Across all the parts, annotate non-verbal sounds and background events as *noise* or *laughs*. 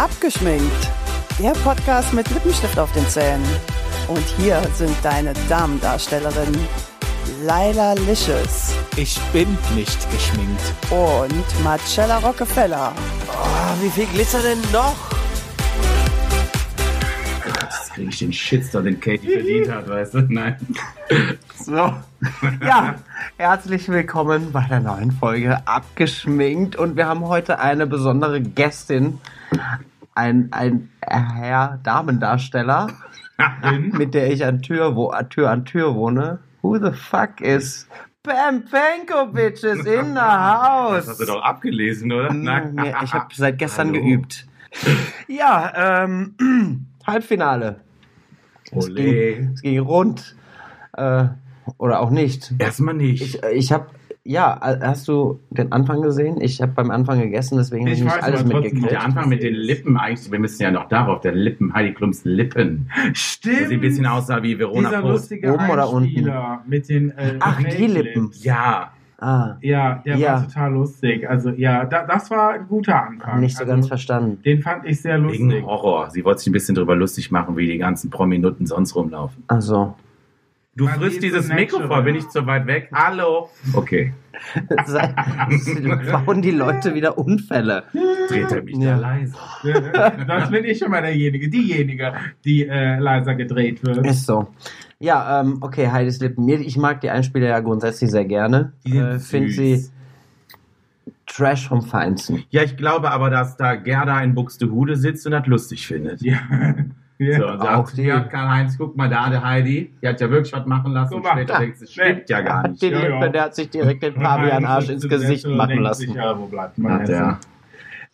Abgeschminkt. Der Podcast mit Lippenstift auf den Zähnen. Und hier sind deine Damendarstellerinnen Laila Licious Ich bin nicht geschminkt. und Marcella Rockefeller. Oh, wie viel Glitzer denn noch? Jetzt kriege ich den Shitstorm, den Katie verdient hat, weißt du? Nein. So. Ja, herzlich willkommen bei der neuen Folge Abgeschminkt. Und wir haben heute eine besondere Gästin. Ein, ein Herr Damendarsteller, mit der ich an Tür, wo, an Tür an Tür wohne. Who the fuck is Bam Penkovic is in the Das house? hast du doch abgelesen, oder? Nein, nee, ich habe *laughs* seit gestern Hallo. geübt. Ja, ähm, *clears throat* Halbfinale. Es ging, es ging rund. Äh, oder auch nicht. Erstmal nicht. Ich, äh, ich habe, ja, hast du den Anfang gesehen? Ich habe beim Anfang gegessen, deswegen habe ich Ich nicht weiß alles mitgekriegt. der Anfang mit den Lippen eigentlich, wir müssen ja noch darauf, der Lippen, Heidi Klums Lippen. Stimmt. Wo sie ein bisschen aussah wie Verona Dieser Post. lustige Oben oder unten? Einspieler mit den äh, Ach, die Lippen. Ja, Ah, Ja, der Ja. war total lustig. Also ja, da, das war ein guter Anfang. nicht so also, ganz verstanden. Den fand ich sehr lustig. wegen Horror. Sie wollte sich ein bisschen drüber lustig machen, wie die ganzen Prominuten sonst rumlaufen. Also, Du Man frisst dieses. Mikrofon, bin ich zu weit weg? Hallo? Okay, sei- bauen die Leute wieder Unfälle. dreht er mich Ja. da leise. das bin ich schon mal derjenige, diejenige, die äh, leiser gedreht wird. Ist so. Ja, ähm, okay, Heidis Lippen. Mir- Ich mag die Einspieler ja grundsätzlich sehr gerne. Die sind Äh, Finde sie Trash vom Feinsten. Ja, ich glaube aber, dass da Gerda in Buxtehude sitzt und das lustig findet. Ja. Ja. So, und sagt, die- ja, Karl-Heinz, guck mal da, der Heidi, die hat ja wirklich was machen lassen. Mal, später da. denkst du, stimmt ja gar Hat nicht. die Ja, ja. der hat sich direkt den Pavian-Arsch ins Gesicht machen lassen. Sich, ja, wo bleibt mein er.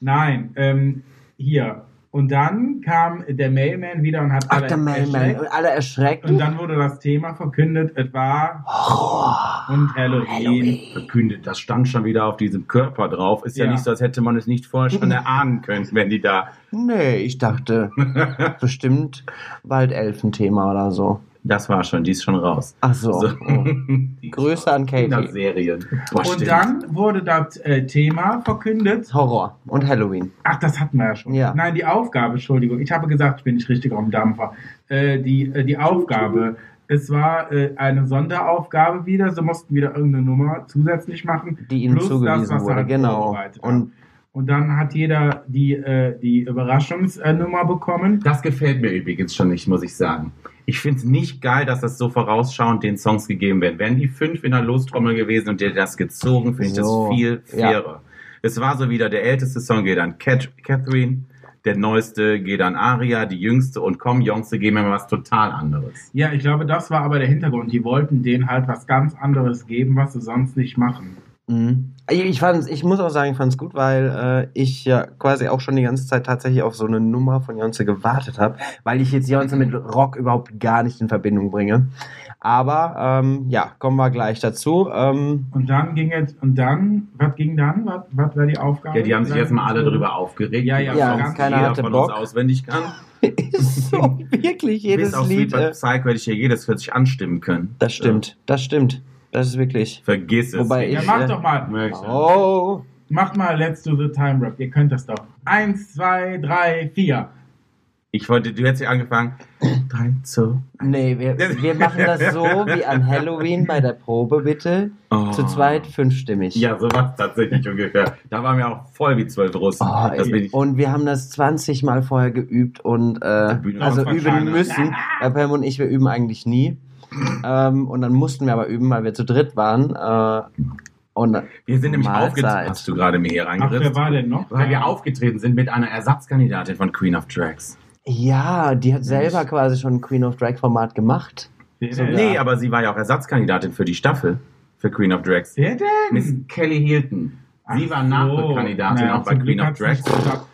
Nein, ähm, hier. Und dann kam der Mailman wieder und hat Ach, alle der Mailman. erschreckt. Und alle erschreckt. Und dann wurde das Thema verkündet, es war Horror. und Halloween. Halloween. Verkündet, das stand schon wieder auf diesem Körper drauf. Ist ja, Ja. nicht so, als hätte man es nicht vorher schon *laughs* erahnen können, wenn die da. Nee, ich dachte, *laughs* bestimmt Waldelfen-Thema oder so. Das war schon, die ist schon raus. Ach so. So. Oh. Die *laughs* Grüße an Katie. Kinderserien. Boah, Und stimmt. dann wurde das äh, Thema verkündet. Horror und Halloween. Ach, das hatten wir ja schon. Ja. Nein, die Aufgabe, Entschuldigung. Ich habe gesagt, ich bin nicht richtig auf dem Dampfer. Äh, die, äh, die Aufgabe. Es war äh, eine Sonderaufgabe wieder. Sie mussten wieder irgendeine Nummer zusätzlich machen. Die ihnen Plus zugewiesen das, wurde, halt genau. Und Und dann hat jeder die, äh, die Überraschungsnummer bekommen. Das gefällt mir übrigens schon nicht, muss ich sagen. Ich finde es nicht geil, dass das so vorausschauend den Songs gegeben werden. Wären die fünf in der Lostrommel gewesen und der das gezogen, finde ich So, das viel ja. fairer. Es war so wieder, der älteste Song geht an Cat Catherine, der neueste geht an Aria, die jüngste und komm, Jongste geben mir mal was total anderes. Ja, ich glaube, das war aber der Hintergrund. Die wollten denen halt was ganz anderes geben, was sie sonst nicht machen. Mhm. Ich, fand's, ich muss auch sagen, ich fand es gut, weil äh, ich ja quasi auch schon die ganze Zeit tatsächlich auf so eine Nummer von Jonze gewartet habe, weil ich jetzt Jonze mit Rock überhaupt gar nicht in Verbindung bringe. Aber ähm, ja, kommen wir gleich dazu. Ähm, Und dann ging es, und dann, was ging dann? Was, was war die Aufgabe? Ja, die haben sich jetzt mal alle drüber aufgeregt, Ja, ja, Songs, ganz keiner jeder hatte von Bock. uns auswendig kann. *laughs* ist so wirklich jedes Bis auf Lied. Sweet Äh, Psycho hätte ich hier jedes für sich anstimmen können. das stimmt, das stimmt. Das ist wirklich. Vergiss es. Wobei Ja, ich- mach doch mal. Oh. Macht mal Let's Do the Time Rap. Ihr könnt das doch. Eins, zwei, drei, vier. Ich wollte, du hättest ja angefangen. Drei, zwei, Nee, wir, wir machen das so wie an Halloween bei der Probe, bitte. Oh. Zu zweit fünfstimmig. Ja, so war es tatsächlich *laughs* ungefähr. Da waren wir auch voll wie zwölf Russen. Oh, das ey. bin ich. und wir haben das 20 Mal vorher geübt und äh, also üben müssen. Weil Pam und ich, wir üben eigentlich nie. Ähm, und dann mussten wir aber üben, weil wir zu dritt waren. Äh, und Wir sind nämlich aufgetreten. Hast du gerade mir hier Ach, wer reingeritzt? war denn noch? Weil wir aufgetreten sind mit einer Ersatzkandidatin von Queen of Drags. Ja, die hat selber quasi schon ein Queen of Drag Format gemacht. Wer So, denn? Nee, aber sie war ja auch Ersatzkandidatin für die Staffel für Queen of Drags. Wer denn? Miss Kelly Hilton. Sie war. Nachrückkandidatin Naja, auch bei Queen of Drags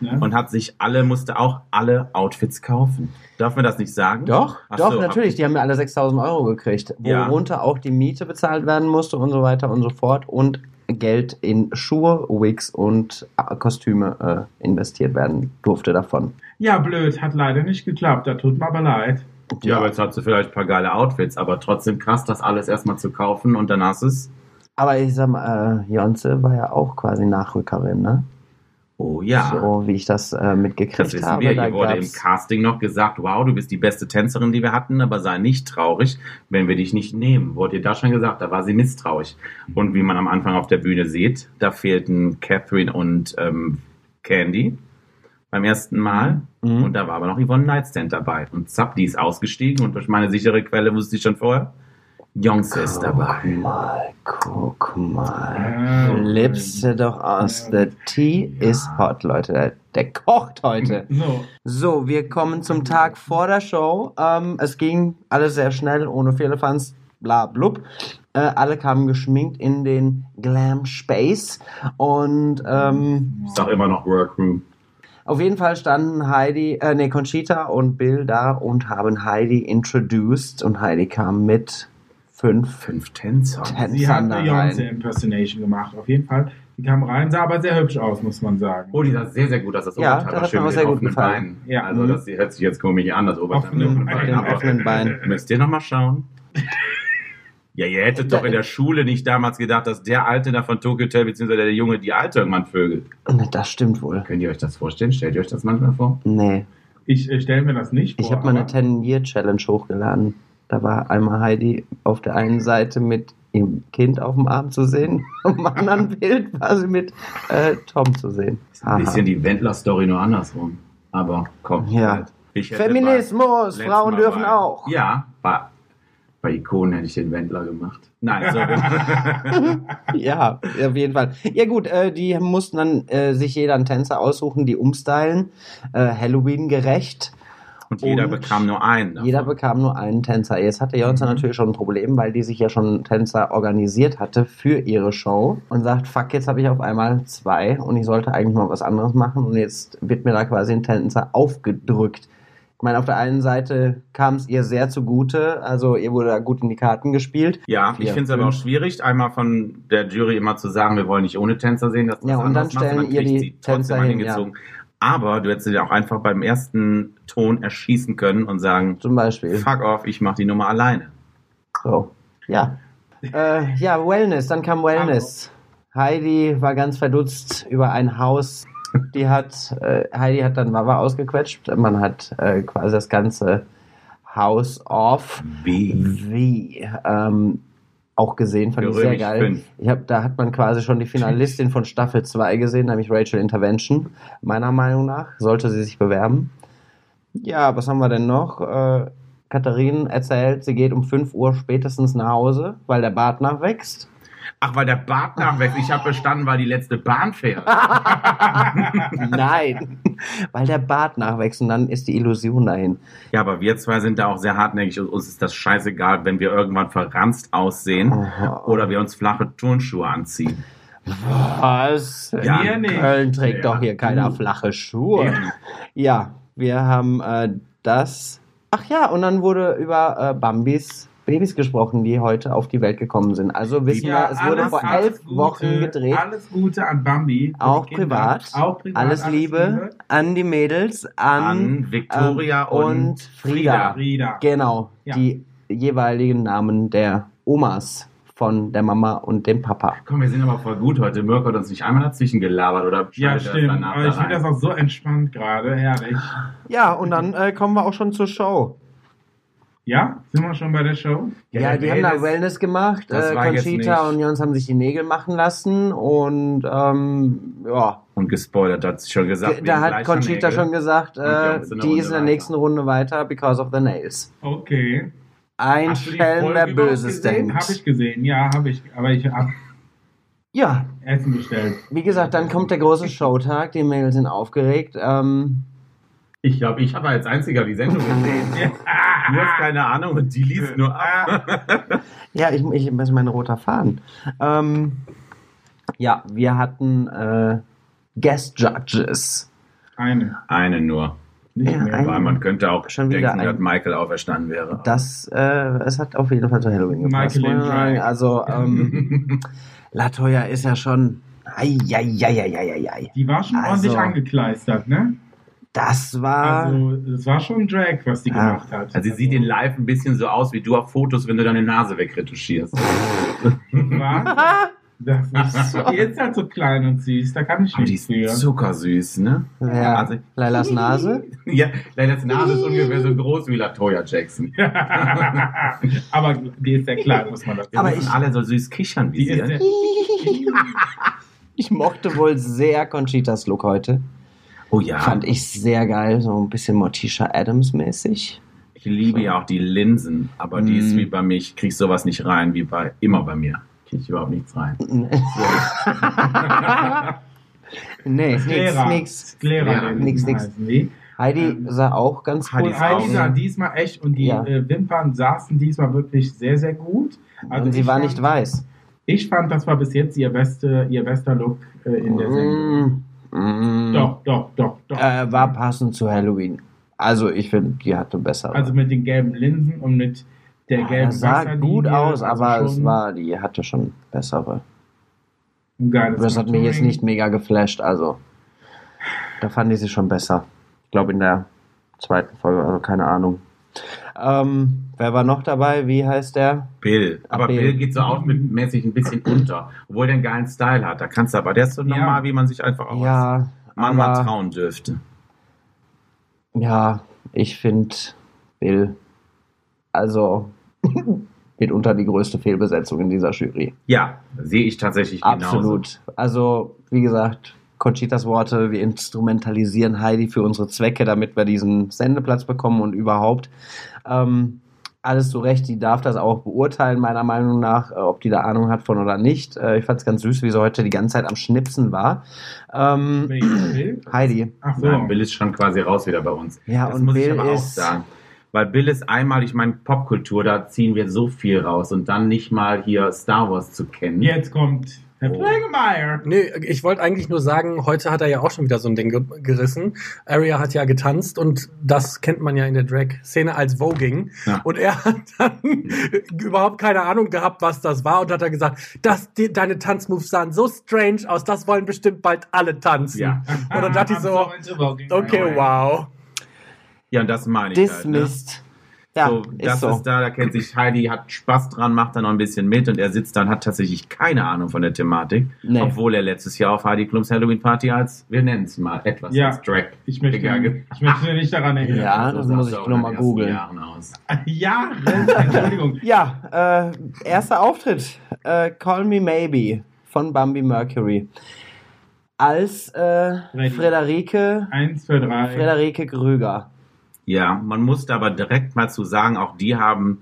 ne? und hat sich alle, musste auch alle Outfits kaufen. Darf man das nicht sagen? Doch, Ach doch, so, natürlich. Die haben ja alle 6000 Euro gekriegt, Ja. worunter auch die Miete bezahlt werden musste und so weiter und so fort und Geld in Schuhe, Wigs und äh, Kostüme äh, investiert werden durfte davon. Ja, blöd, hat leider nicht geklappt. Da tut mir aber leid. Ja, aber jetzt hat sie vielleicht ein paar geile Outfits, aber trotzdem krass, das alles erstmal zu kaufen und dann hast du es. Aber ich sag mal, äh, Jonze war ja auch quasi Nachrückerin, ne? Oh ja. So wie ich das äh, mitgekriegt Das wissen habe. wir. Da Hier wurde im Casting noch gesagt, wow, du bist die beste Tänzerin, die wir hatten, aber sei nicht traurig, wenn wir dich nicht nehmen. Wurde ihr da schon gesagt, da war sie misstrauisch. Und wie man am Anfang auf der Bühne sieht, da fehlten Catherine und ähm, Candy beim ersten Mal. Mhm. Und da war aber noch Yvonne Nightstand dabei. Und zapp, die ist ausgestiegen und durch meine sichere Quelle wusste ich schon vorher, Jongs ist dabei. Guck mal, guck mal. Ah, Lipse doch aus. The tea is hot, Leute. Der, der kocht heute. *laughs* So, So, wir kommen zum Tag vor der Show. Ähm, es ging alles sehr schnell, ohne Firlefanz, bla blub. Äh, alle kamen geschminkt in den Glam Space. Und ähm, Ich sag immer noch Workroom. auf jeden Fall standen Heidi, äh, nee, Conchita und Bill da und haben Heidi introduced. Und Heidi kam mit fünf Fünf Tänzer. sie hat Tänzern da Beyoncé rein. Impersonation gemacht. Auf jeden Fall. Die kam rein, sah aber sehr hübsch aus, muss man sagen. Oh, die sah sehr, sehr gut aus. Das Ja, Oberteil das war hat schön mir auch mit sehr gut gefallen. Beinen. Ja. Also das hört sich jetzt komisch an, das Oberteil mit offenen Beine. Beinen. Offenen Beinen. *laughs* Müsst ihr noch mal schauen. *laughs* Ja, ihr hättet doch in der Schule nicht damals gedacht, dass der Alte da von Tokyo Hotel, beziehungsweise der Junge, die Alte irgendwann vögelt. Das stimmt wohl. Könnt ihr euch das vorstellen? Stellt ihr euch das manchmal vor? Nee. Ich äh, stelle mir das nicht vor. Ich habe mal eine aber- 10-Year-Challenge hochgeladen. Da war einmal Heidi auf der einen Seite mit ihrem Kind auf dem Arm zu sehen, *laughs* am anderen Bild war sie mit äh, Tom zu sehen. Ein bisschen die Wendler-Story nur andersrum. Aber komm. Ja. Ich hätte Feminismus, Frauen dürfen bei- auch. Ja, bei, bei Ikonen hätte ich den Wendler gemacht. Nein, sorry. *laughs* Ja, auf jeden Fall. Ja gut, äh, die mussten dann äh, sich jeder einen Tänzer aussuchen, die umstylen, äh, Halloween gerecht. Und jeder Und bekam nur einen. davon. Jeder bekam nur einen Tänzer. Jetzt hatte Jonsa natürlich schon ein Problem, weil die sich ja schon Tänzer organisiert hatte für ihre Show und sagt, fuck, jetzt habe ich auf einmal zwei und ich sollte eigentlich mal was anderes machen und jetzt wird mir da quasi ein Tänzer aufgedrückt. Ich meine, auf der einen Seite kam es ihr sehr zugute, also ihr wurde da gut in die Karten gespielt. Ja, ich Vier, finde es aber auch schwierig, einmal von der Jury immer zu sagen, wir wollen nicht ohne Tänzer sehen, dass das Ja, und dann macht. stellen Man ihr die Tänzer hin, hingezogen. Aber du hättest sie auch einfach beim ersten Ton erschießen können und sagen, Zum Beispiel. fuck off, ich mach die Nummer alleine. So, ja. äh, ja, Wellness, dann kam Wellness. Heidi war ganz verdutzt über ein Haus. Die hat, äh, Heidi hat dann Wawa ausgequetscht. Man hat äh, quasi das ganze House of Wie? wie ähm, auch gesehen, fand ich sehr geil. Ich hab, da hat man quasi schon die Finalistin von Staffel 2 gesehen, nämlich Rachel Intervention. Meiner Meinung nach sollte sie sich bewerben. Ja, was haben wir denn noch? Äh, Katharin erzählt, sie geht um 5 Uhr spätestens nach Hause, weil der Bart nachwächst. Ach, weil der Bart nachwächst. Ich habe verstanden, weil die letzte Bahn fährt. *laughs* Nein, weil der Bart nachwächst und dann ist die Illusion dahin. Ja, aber wir zwei sind da auch sehr hartnäckig und uns ist das scheißegal, wenn wir irgendwann verranzt aussehen Aha. oder wir uns flache Turnschuhe anziehen. Was? Ja, in nicht. Köln trägt Ja. doch hier keiner flache Schuhe. Eben. Ja, wir haben äh, das. Ach ja, und dann wurde über äh, Bambis Babys gesprochen, die heute auf die Welt gekommen sind. Also wissen wir, es wurde alles- vor alles elf Gute, Wochen gedreht. Alles Gute an Bambi. Auch privat. Auch privat. alles, Liebe an die Mädels, an, An Victoria ähm, und Frieda. Frieda. Genau, Ja. die jeweiligen Namen der Omas von der Mama und dem Papa. Komm, wir sind aber voll gut heute. Mirko hat uns nicht einmal dazwischen gelabert oder Ja, stimmt. Aber ich finde das auch so entspannt gerade. Herrlich. Ja, und dann äh, kommen wir auch schon zur Show. Ja? Sind wir schon bei der Show? Ja, der die haben da Wellness- gemacht. Das Äh, war jetzt Conchita und Jons haben sich die Nägel machen lassen und ähm, ja, Und gespoilert hat sie schon gesagt. da hat Conchita Nägel. schon gesagt, äh, die Runde ist in der weiter. nächsten Runde weiter because of the nails. Okay. Ein Hast Schelm, der Böses denkt. Hab ich gesehen, ja, habe ich. Aber ich habe Ja, Essen bestellt. wie gesagt, dann kommt der große Showtag. Die Mädels sind aufgeregt. Ähm, Ich glaube, ich habe als einziger die Sendung gesehen. *laughs* Du hast keine Ahnung und die liest nur ab. *laughs* ja, ich, ich das ist mein roter Faden. Ähm, ja, wir hatten äh, Guest Judges. Eine. Eine nur. Nicht Ja, mehr. eine. Weil man könnte auch Schon wieder denken, ein- dass Michael auferstanden wäre. Das, äh, es hat auf jeden Fall zu Halloween gepasst. Michael. Also, ähm, *laughs* Latoya ist ja schon. Eieieiei. Die war schon Also- ordentlich angekleistert, ne? Das war. Also, es war schon Drag, was die Ja. gemacht hat. Also sie sieht in live ein bisschen so aus wie du auf Fotos, wenn du deine Nase wegretuschierst. *laughs* Was? Das ist, die ist halt so klein und süß, da kann ich Aber die nichts ist zuckersüß, ne? Ja. Also, Lailas Nase? *laughs* ja, Leilas Nase ist ungefähr so groß wie Latoya Jackson. *laughs* Aber die ist sehr klein, muss man dazu Wir Aber ich- alle so süß kichern wie Die ist sie. Ich mochte wohl sehr Conchitas Look heute. Oh ja, Fand ich sehr geil, so ein bisschen Morticia Adams mäßig. ich liebe ja auch die Linsen, aber die ist Mm. wie bei mir, ich krieg sowas nicht rein, wie bei immer bei mir. Krieg ich überhaupt nichts rein. *laughs* nee, nix, Sclera. nix. Sclera. Nix, nix. die. Heidi sah auch ganz Heidi cool Heidi aus. sah diesmal echt und die Ja. äh, Wimpern saßen diesmal wirklich sehr, sehr gut. Also Und sie war fand, nicht weiß. Ich fand, das war bis jetzt ihr, beste, ihr bester Look äh, in der Sendung. Mm, mm. Doch, doch, doch, doch. Äh, war passend zu Halloween. Also ich finde, die hatte besser. also mit den gelben Linsen und mit der Ja, gelben das sah gut aus, aber es war, die hatte schon bessere. geiles Das hat mich jetzt nicht mega geflasht, also da fand ich sie schon besser. Ich glaube in der zweiten Folge, also keine Ahnung. Ähm, wer war noch dabei? Wie heißt der? Bill. Aber Bill. Bill. geht so outfitmäßig ein bisschen unter. Obwohl der einen geilen Style hat. Da kannst du aber, der ist so Ja. normal, wie man sich einfach auch Ja, Mann mal trauen dürfte. ja, ich finde Bill, also *laughs* mitunter die größte Fehlbesetzung in dieser Jury. Ja, sehe ich tatsächlich genauso. Absolut. Also, wie gesagt, Conchitas Worte, wir instrumentalisieren Heidi für unsere Zwecke, damit wir diesen Sendeplatz bekommen und überhaupt. Ähm, alles so recht, die darf das auch beurteilen, meiner Meinung nach, äh, ob die da Ahnung hat von oder nicht. Äh, ich fand es ganz süß, wie sie heute die ganze Zeit am Schnipsen war. Ähm, Bild? Heidi. Ach so. Nein, Bill ist schon quasi raus wieder bei uns. Ja, das und muss ich Bill aber auch ist- sagen. Weil Bill ist einmal, ich meine, Popkultur, da ziehen wir so viel raus und dann nicht mal hier Star Wars zu kennen. Jetzt kommt Herr. Plengemeyer. Nee, ich wollte eigentlich nur sagen, heute hat er ja auch schon wieder so ein Ding ge gerissen. Aria hat ja getanzt und das kennt man ja in der Drag-Szene als Voging. Ja. Und er hat dann *laughs* überhaupt keine Ahnung gehabt, was das war und hat dann gesagt, das, die, deine Tanzmoves sahen so strange aus, das wollen bestimmt bald alle tanzen. Ja. Und dann dachte ich *laughs* so, okay, wow. Ja, und das meine ich halt. Ne? Ja, so, ist das so. ist da, da kennt sich Heidi, hat Spaß dran, macht da noch ein bisschen mit und er sitzt dann, hat tatsächlich keine Ahnung von der Thematik, Nee. obwohl er letztes Jahr auf Heidi Klums Halloween Party als, wir nennen es mal, etwas Ja. als Drag. Ich möchte, gegangen. ich möchte nicht daran erinnern. Ja, das muss ich in mal googeln. Jahren aus. *laughs* Ja, Entschuldigung. Ja, äh, erster Auftritt. Äh, Call Me Maybe von Bambi Mercury. Als äh. Frederike, Eins, zwei, drei. Frederike Grüger. Ja, man musste aber direkt mal zu sagen, auch die haben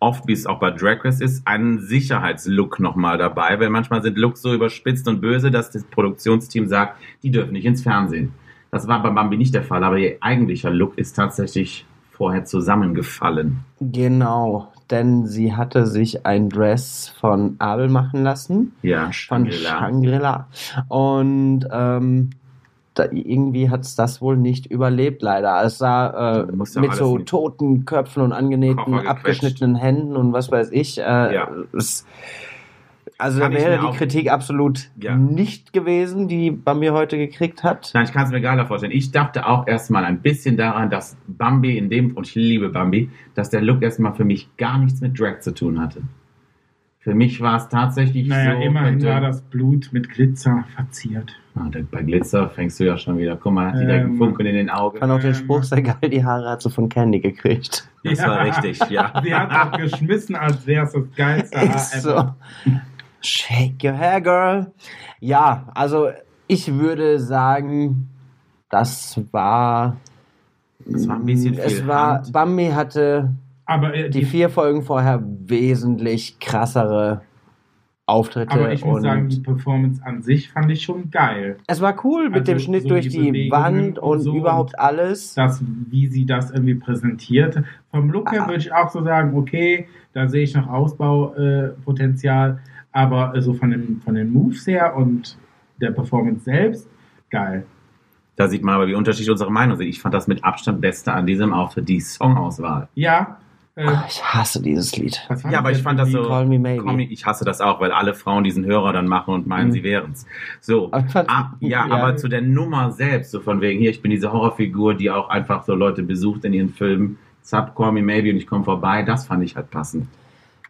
oft, wie es auch bei Drag Race ist, einen Sicherheitslook nochmal dabei, weil manchmal sind Looks so überspitzt und böse, dass das Produktionsteam sagt, die dürfen nicht ins Fernsehen. Das war bei Bambi nicht der Fall, aber ihr eigentlicher Look ist tatsächlich vorher zusammengefallen. Genau, denn sie hatte sich ein Dress von Abel machen lassen. Ja, Von Shangri-La. Shangri-La. Und ähm, da, irgendwie hat es das wohl nicht überlebt, leider. Es sah äh, ja mit so mit toten Köpfen und angenähten, abgeschnittenen Händen und was weiß ich. Äh, Ja. es, also da Kann wäre die Kritik absolut Ja. nicht gewesen, die bei mir heute gekriegt hat. Nein, ich kann es mir geiler vorstellen. Ich dachte auch erstmal ein bisschen daran, dass Bambi in dem, und ich liebe Bambi, dass der Look erstmal für mich gar nichts mit Drag zu tun hatte. Für mich war es tatsächlich Naja, so. immerhin könnte- war das Blut mit Glitzer verziert. Ah, bei Glitzer fängst du ja schon wieder. Guck mal, hat die direkt einen Ähm, Funkeln in den Ich Augen. fand auch den Ähm, Spruch sehr geil, die Haare hat sie von Candy gekriegt. Das war richtig, ja. *laughs* Sie hat auch geschmissen, als wäre es das geilste Haar Ist ever. so. Shake your hair, girl. Ja, also ich würde sagen, das war. Das war ein bisschen viel Es war, Hand. Bambi hatte Aber, äh, die vier Folgen vorher wesentlich krassere Auftritte. aber ich muss und sagen, die Performance an sich fand ich schon geil. es war cool mit Also dem Schnitt so durch die die Bewegungen Wand und und so überhaupt alles. Das, wie sie das irgendwie präsentiert. Vom Look Ah. her würde ich auch so sagen, okay, da sehe ich noch Ausbaupotenzial, äh, aber so von, dem, von den Moves her und der Performance selbst, geil. Da sieht man aber, wie unterschiedlich unsere Meinungen sind. Ich fand das mit Abstand beste an diesem Auftritt die Songauswahl. Ja, äh, Ah, ich hasse dieses Lied. Ja, aber ich fand das so. Call Me Maybe. Call me- ich hasse das auch, weil alle Frauen diesen Hörer dann machen und meinen, Mhm. sie wären's. So. Fand- Ah, ja, ja. aber zu der Nummer selbst, so von wegen hier, ich bin diese Horrorfigur, die auch einfach so Leute besucht in ihren Filmen. Sub, Call Me Maybe und ich komme vorbei, das fand ich halt passend.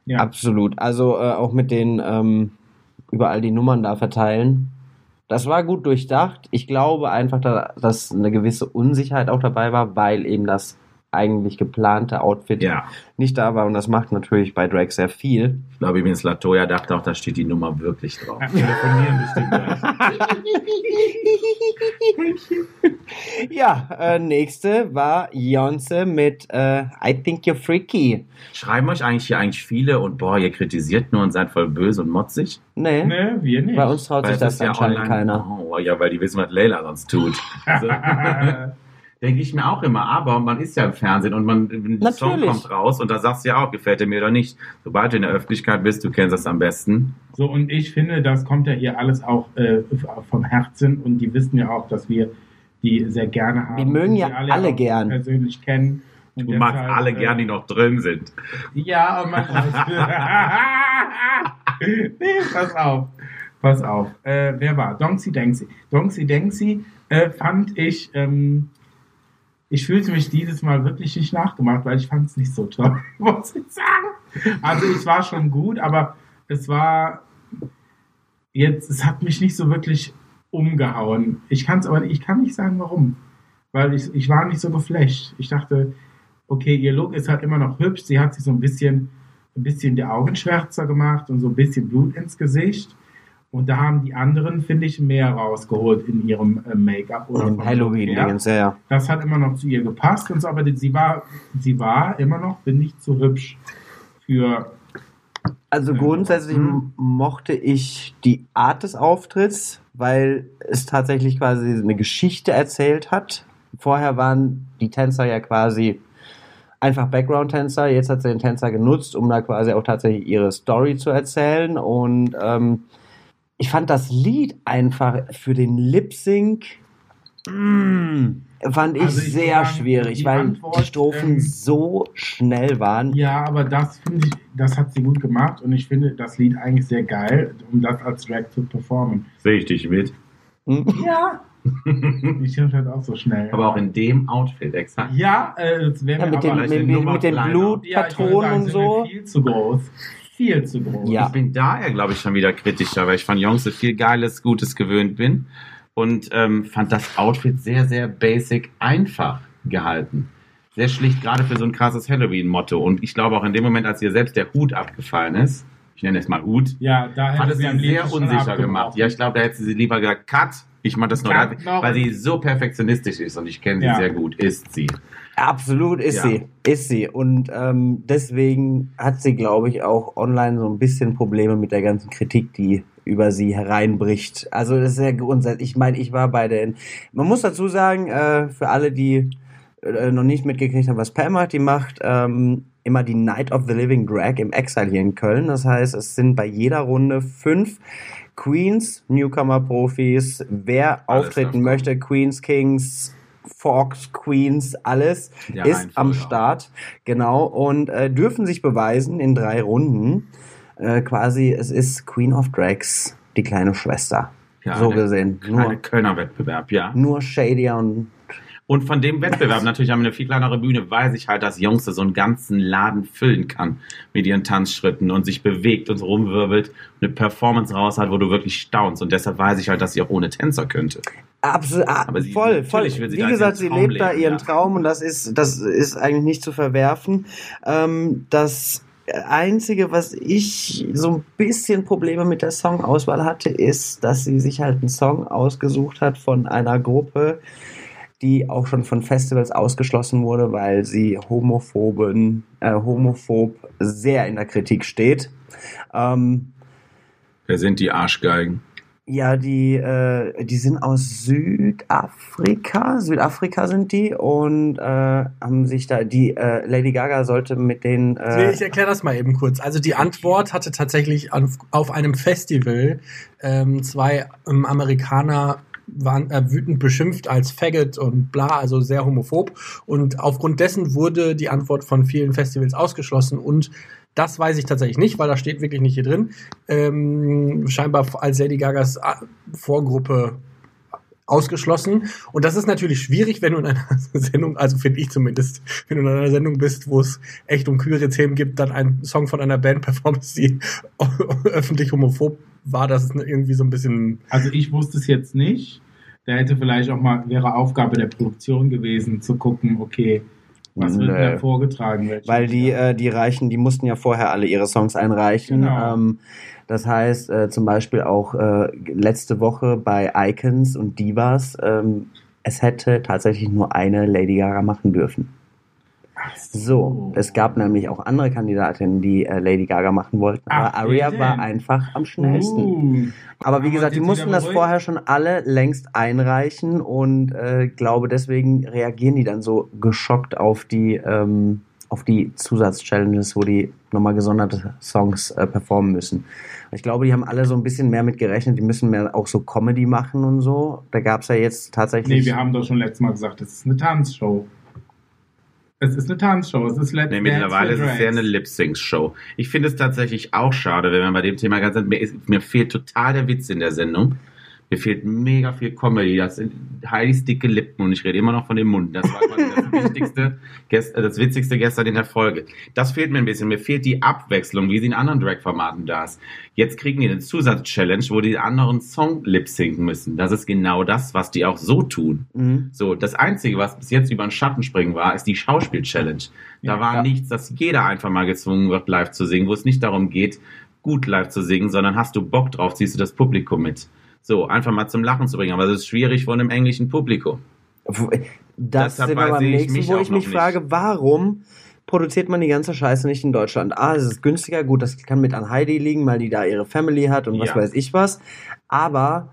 Ja. Absolut. Also äh, auch mit den ähm, überall die Nummern da verteilen. Das war gut durchdacht. Ich glaube einfach, da, dass eine gewisse Unsicherheit auch dabei war, weil eben das eigentlich geplante Outfit Ja. nicht da war. Und das macht natürlich bei Drake sehr viel. Ich glaube übrigens, Latoya dachte auch, da steht die Nummer wirklich drauf. Ja, telefonieren bestimmt. *laughs* Ja, äh, nächste war Beyoncé mit äh, I Think You're Freaky. Schreiben euch eigentlich hier eigentlich viele und boah, ihr kritisiert nur und seid voll böse und motzig? Nee, Ne, wir nicht. bei uns traut sich es das ist ja anscheinend online- keiner. Oh, ja, weil die wissen, was Leila sonst tut. *laughs* *laughs* Denke ich mir auch immer, aber man ist ja im Fernsehen und man ein Song kommt raus und da sagst du ja auch, gefällt er mir oder nicht. Sobald du in der Öffentlichkeit bist, du kennst das am besten. So, und ich finde, das kommt ja hier alles auch äh, vom Herzen und die wissen ja auch, dass wir die sehr gerne haben. Die mögen ja die alle auch gern. persönlich kennen. Und Du magst deshalb, alle äh, gern, die noch drin sind. Ja, und man *laughs* nee, pass auf. Pass auf. Äh, wer war? Donksy Denksy. Donksy Denksy äh, fand ich, ähm, ich fühlte mich dieses Mal wirklich nicht nachgemacht, weil ich fand es nicht so toll, *laughs* muss ich sagen. Also es war schon gut, aber es war jetzt, es hat mich nicht so wirklich umgehauen. Ich kann es aber, ich kann nicht sagen, warum. Weil ich, ich war nicht so geflasht. Ich dachte, okay, ihr Look ist halt immer noch hübsch. Sie hat sich so ein bisschen, ein bisschen die Augen schwärzer gemacht und so ein bisschen Blut ins Gesicht. Und da haben die anderen, finde ich, mehr rausgeholt in ihrem äh, Make-up oder Im vom Halloween, Look her. Dingens, ja, ja. Das hat immer noch zu ihr gepasst und so, aber die- sie war, sie war immer noch, finde ich, zu hübsch für. Also grundsätzlich Mhm. mochte ich die Art des Auftritts, weil es tatsächlich quasi eine Geschichte erzählt hat. Vorher waren die Tänzer ja quasi einfach Background-Tänzer. Jetzt hat sie den Tänzer genutzt, um da quasi auch tatsächlich ihre Story zu erzählen. Und ähm, ich fand das Lied einfach für den Lip-Sync mm, fand ich Also ich sehr schwierig, die weil Antwort, die Strophen ähm, so schnell waren. Ja, aber das finde ich, das hat sie gut gemacht und ich finde das Lied eigentlich sehr geil, um das als Drag zu performen. Sehe ich dich mit. Hm? Ja. *laughs* Ich finde halt auch so schnell. Aber auch in dem Outfit, exakt. Ja, äh, das wäre Ja, mit, den, mit, mit, den. Ja, Blutpatronen sagen, und sind so. Viel zu groß. Viel zu groß. Ja. Ich bin daher, glaube ich, schon wieder kritischer, weil ich von Jungs so viel Geiles, Gutes gewöhnt bin und ähm, fand das Outfit sehr, sehr basic einfach gehalten. Sehr schlicht, gerade für so ein krasses Halloween-Motto. Und ich glaube auch in dem Moment, als ihr selbst der Hut abgefallen ist, ich nenne es mal Hut, Ja, da hat es sie sehr unsicher gemacht. Ja, ich glaube, da hätte sie lieber gesagt, cut. Ich mache das nur, weil sie so perfektionistisch ist und ich kenne sie Ja. sehr gut. Ist sie. Absolut ist Ja. sie, ist sie. Und ähm, deswegen hat sie, glaube ich, auch online so ein bisschen Probleme mit der ganzen Kritik, die über sie hereinbricht. Also das ist ja grundsätzlich, ich meine, ich war bei den, man muss dazu sagen, äh, für alle, die äh, noch nicht mitgekriegt haben, was Pam macht, die macht ähm, immer die Night of the Living Drag im Exile hier in Köln. Das heißt, es sind bei jeder Runde fünf Queens, Newcomer-Profis, wer Alles auftreten möchte, Queens, Kings, Fox, Queens, alles Ja, ist am auch. Start, genau, und äh, dürfen sich beweisen in drei Runden. Äh, quasi, es ist Queen of Drags, die kleine Schwester. Ja, so gesehen. Nur, Kölner Wettbewerb, ja. nur Shadier und Und von dem Wettbewerb, natürlich haben wir eine viel kleinere Bühne, weiß ich halt, dass Jungs so einen ganzen Laden füllen kann mit ihren Tanzschritten und sich bewegt und rumwirbelt, eine Performance raus hat, wo du wirklich staunst. Und deshalb weiß ich halt, dass sie auch ohne Tänzer könnte. Absolut, Aber sie- voll, voll. Wie da gesagt, sie lebt da leben, ihren ja. Traum und das ist, das ist eigentlich nicht zu verwerfen. Ähm, das Einzige, was ich so ein bisschen Probleme mit der Songauswahl hatte, ist, dass sie sich halt einen Song ausgesucht hat von einer Gruppe, die auch schon von Festivals ausgeschlossen wurde, weil sie homophoben, äh, homophob sehr in der Kritik steht. Ähm, Wer sind die Arschgeigen? ja, die, äh, die sind aus Südafrika. Südafrika sind die und äh, haben sich da, die äh, Lady Gaga sollte mit den. Äh, ich erkläre das mal eben kurz. Also die Antwort hatte tatsächlich auf, auf einem Festival ähm, zwei ähm, Amerikaner waren äh, wütend beschimpft als Faggot und bla, also sehr homophob. Und aufgrund dessen wurde die Antwort von vielen Festivals ausgeschlossen und das weiß ich tatsächlich nicht, weil da steht wirklich nicht hier drin. Ähm, scheinbar als Lady Gagas äh, Vorgruppe ausgeschlossen. Und das ist natürlich schwierig, wenn du in einer *laughs* Sendung, also finde ich zumindest, wenn du in einer Sendung bist, wo es echt um queere Themen gibt, dann einen Song von einer Band performst, die *laughs* öffentlich homophob war, das ist irgendwie so ein bisschen. Also ich wusste es jetzt nicht. Da hätte vielleicht auch mal, wäre Aufgabe der Produktion gewesen, zu gucken, okay, was wird denn da vorgetragen? welche Weil die, äh, die Reichen, die mussten ja vorher alle ihre Songs einreichen. Genau. Ähm, das heißt, äh, zum Beispiel auch äh, letzte Woche bei Icons und Divas, ähm, es hätte tatsächlich nur eine Lady Gaga machen dürfen. So, es gab nämlich auch andere Kandidatinnen, die äh, Lady Gaga machen wollten, aber Ach, Aria war einfach am schnellsten. Uh, Aber wie gesagt, die mussten da das beruhigt? vorher schon alle längst einreichen und äh, glaube deswegen reagieren die dann so geschockt auf die ähm, auf die Zusatzchallenges, wo die nochmal gesonderte Songs äh, performen müssen. Ich glaube, die haben alle so ein bisschen mehr mit gerechnet, die müssen mehr auch so Comedy machen und so. Da gab es ja jetzt tatsächlich. nee, wir haben doch schon letztes Mal gesagt, es ist eine Tanzshow. Es ist eine Tanzshow. Es ist Let's Nee, mittlerweile ist es ja eine Lip-Sync-Show. Ich finde es tatsächlich auch schade, wenn wir bei dem Thema ganz sind. Mir, ist, mir fehlt total der Witz in der Sendung. Mir fehlt mega viel Comedy. Das sind Heidis dicke Lippen und ich rede immer noch von dem Mund. Das war das *laughs* wichtigste, äh, das witzigste gestern in der Folge. Das fehlt mir ein bisschen. Mir fehlt die Abwechslung, wie sie in anderen Drag-Formaten da ist. Jetzt kriegen die eine Zusatz-Challenge, wo die anderen Song lip-sinken müssen. Das ist genau das, was die auch so tun. Mhm. So, das Einzige, was bis jetzt über den Schatten springen war, ist die Schauspiel-Challenge. Da Ja, war ja. nichts, dass jeder einfach mal gezwungen wird, live zu singen, wo es nicht darum geht, gut live zu singen, sondern hast du Bock drauf, ziehst du das Publikum mit. So, einfach mal zum Lachen zu bringen. Aber das ist schwierig von einem englischen Publikum. Das Deshalb sind wir beim ich nächsten, mich wo ich mich frage, warum produziert man die ganze Scheiße nicht in Deutschland? Ah, es ist günstiger, gut, das kann mit an Heidi liegen, weil die da ihre Family hat und was Ja. weiß ich was. Aber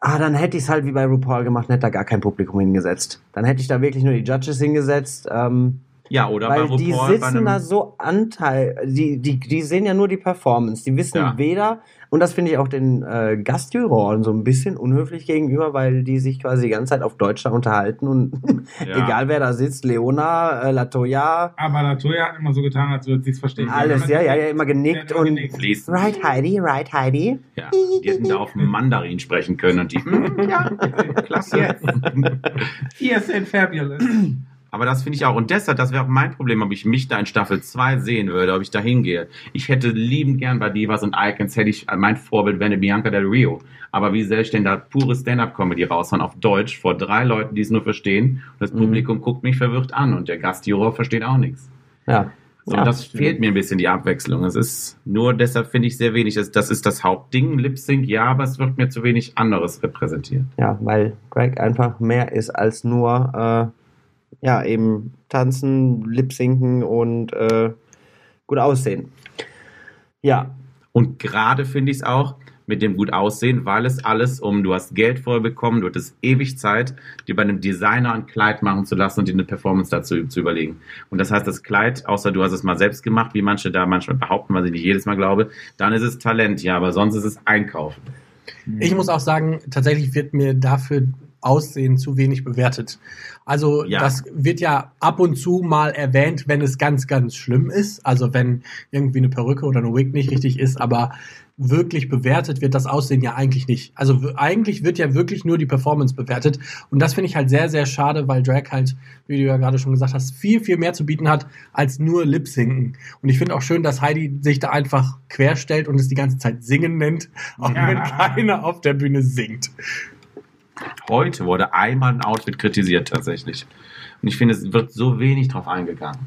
ah, dann hätte ich es halt wie bei RuPaul gemacht und hätte da gar kein Publikum hingesetzt. Dann hätte ich da wirklich nur die Judges hingesetzt. Ähm, Ja, oder weil bei die RuPaul bei sitzen da so Anteil, die, die, die sehen ja nur die Performance. Die wissen Ja. weder, und das finde ich auch den äh, Gastjuroren so ein bisschen unhöflich gegenüber, weil die sich quasi die ganze Zeit auf Deutsch da unterhalten und *laughs* Ja. egal wer da sitzt, Leona, äh, Latoya, Aber Latoya hat immer so getan, als würde sie es verstehen. alles, ja, ja, ja, immer genickt immer und genickt. right Heidi, right Heidi. Ja, die hätten da auf Mandarin sprechen können und die, hm, ja, *laughs* klasse. Yes. Yes and fabulous. *clears throat* Aber das finde ich auch. Und deshalb, das wäre auch mein Problem, ob ich mich da in Staffel 2 sehen würde, ob ich da hingehe. Ich hätte liebend gern bei Divas und Icons, hätte ich, mein Vorbild wäre eine Bianca Del Rio. Aber wie soll ich denn da pure Stand-Up-Comedy raushauen auf Deutsch vor drei Leuten, die es nur verstehen? Und das Mhm. Publikum guckt mich verwirrt an und der Gastjuror versteht auch nichts. Ja. So, Ja, und das fehlt mir ein bisschen, die Abwechslung. Es ist nur deshalb finde ich sehr wenig. Das, das ist das Hauptding, Lip Sync, ja, aber es wird mir zu wenig anderes repräsentiert. Ja, weil Drag einfach mehr ist als nur, äh, ja, eben tanzen, lip-sinken und äh, gut aussehen. Ja, Und gerade finde ich es auch mit dem gut aussehen, weil es alles um, du hast Geld vorher bekommen, du hattest ewig Zeit, dir bei einem Designer ein Kleid machen zu lassen und dir eine Performance dazu zu überlegen. Und das heißt, das Kleid, außer du hast es mal selbst gemacht, wie manche da manchmal behaupten, was ich nicht jedes Mal glaube, dann ist es Talent, ja, aber sonst ist es Einkaufen. Ich muss auch sagen, tatsächlich wird mir dafür Aussehen zu wenig bewertet. Also Ja. das wird ja ab und zu mal erwähnt, wenn es ganz, ganz schlimm ist. Also wenn irgendwie eine Perücke oder eine Wig nicht richtig ist, aber wirklich bewertet wird das Aussehen ja eigentlich nicht. Also eigentlich wird ja wirklich nur die Performance bewertet. Und das finde ich halt sehr, sehr schade, weil Drag halt, wie du ja gerade schon gesagt hast, viel, viel mehr zu bieten hat als nur Lip-Sinken. Und ich finde auch schön, dass Heidi sich da einfach querstellt und es die ganze Zeit Singen nennt, auch Ja. wenn keiner auf der Bühne singt. Heute wurde einmal ein Outfit kritisiert tatsächlich. Und ich finde, es wird so wenig drauf eingegangen.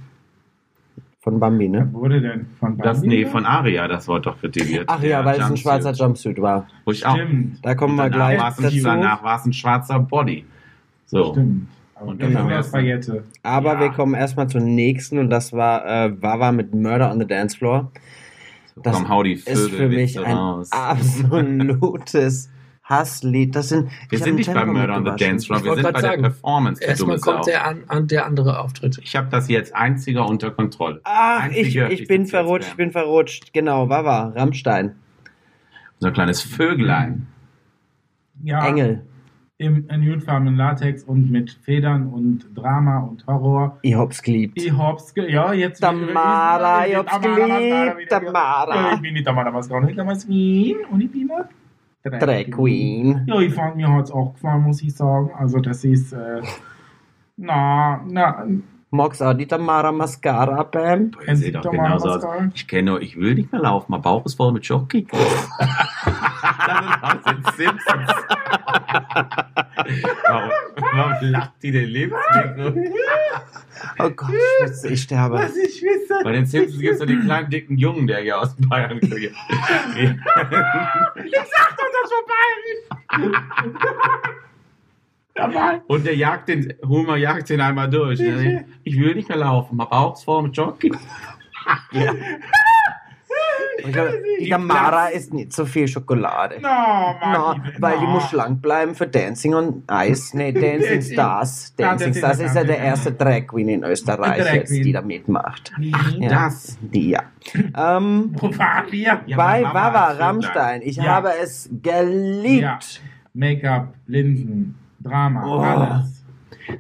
von Bambi, ne? Wurde denn von Das, Bambi? nee, von Aria, das wurde doch kritisiert. Ach ja, weil es ein schwarzer Jumpsuit war. Wo ich auch. Stimmt. Da kommen wir gleich war es ein, dazu. danach war es ein schwarzer Body. So. Stimmt. Aber Und das genau. das Paillette. Aber Ja. wir kommen erstmal zur nächsten und das war äh, Wawa mit Murder on the Dance Floor. Das Komm, hau die ist Vögel für mich ein raus. absolutes *laughs* Hasslied. Das sind, Wir sind nicht beim Tempo Murder on the. Dance Floor, Ich wir sind bei grad der sagen, Performance. Erstmal kommt der, an, an der andere Auftritt. Ich habe das jetzt einziger unter Kontrolle. Ach, ich, ich bin verrutscht, ich bin verrutscht. Genau, Wawa, Rammstein, So ein kleines Vöglein. Ja, Engel, im nudefarbenen Latex und mit Federn und Drama und Horror. ich hab's geliebt. Ich hab's, ge ja, jetzt... Tamara, ich hab's geliebt, Tamara. Ich bin die Tamara Mascarone, ich bin Wien und ich bin Drag Queen. Ja, ich fand, mir hat's auch gefallen, muss ich sagen. Also, das ist, äh, *laughs* na, na, Magst auch die Tamara Mascara, Bam? Seht doch genauso aus. Ich kenne ich will nicht mehr laufen, mein Bauch ist voll mit Schoki. das ist aus den Simpsons. warum, warum lacht die denn Lebensmittel? Oh Gott, ich schwitze, ich sterbe. Was ich wisse. Bei den Simpsons gibt es doch den kleinen, dicken Jungen, der hier aus Bayern kommt. Ich sag doch, das war bayerisch. *laughs* Dabei. Und der jagt den, Homer jagt den einmal durch. Ich will nicht mehr laufen, mein Bauch ist voll mit Schoki. Ja. *laughs* Ich glaub, die Tamara isst nicht so viel Schokolade. No, Mann. weil die muss schlank bleiben für Dancing on Ice. Nee, *laughs* Dancing Stars. Dancing Stars ist ja der erste Drag Queen in Österreich jetzt, die da mitmacht. Ja, Das. Die, ja. Ähm? Ja, bei Wawa ist Rammstein. Ich Ja. habe es geliebt. Ja. Make-up, Linsen, Drama, Oh. alles.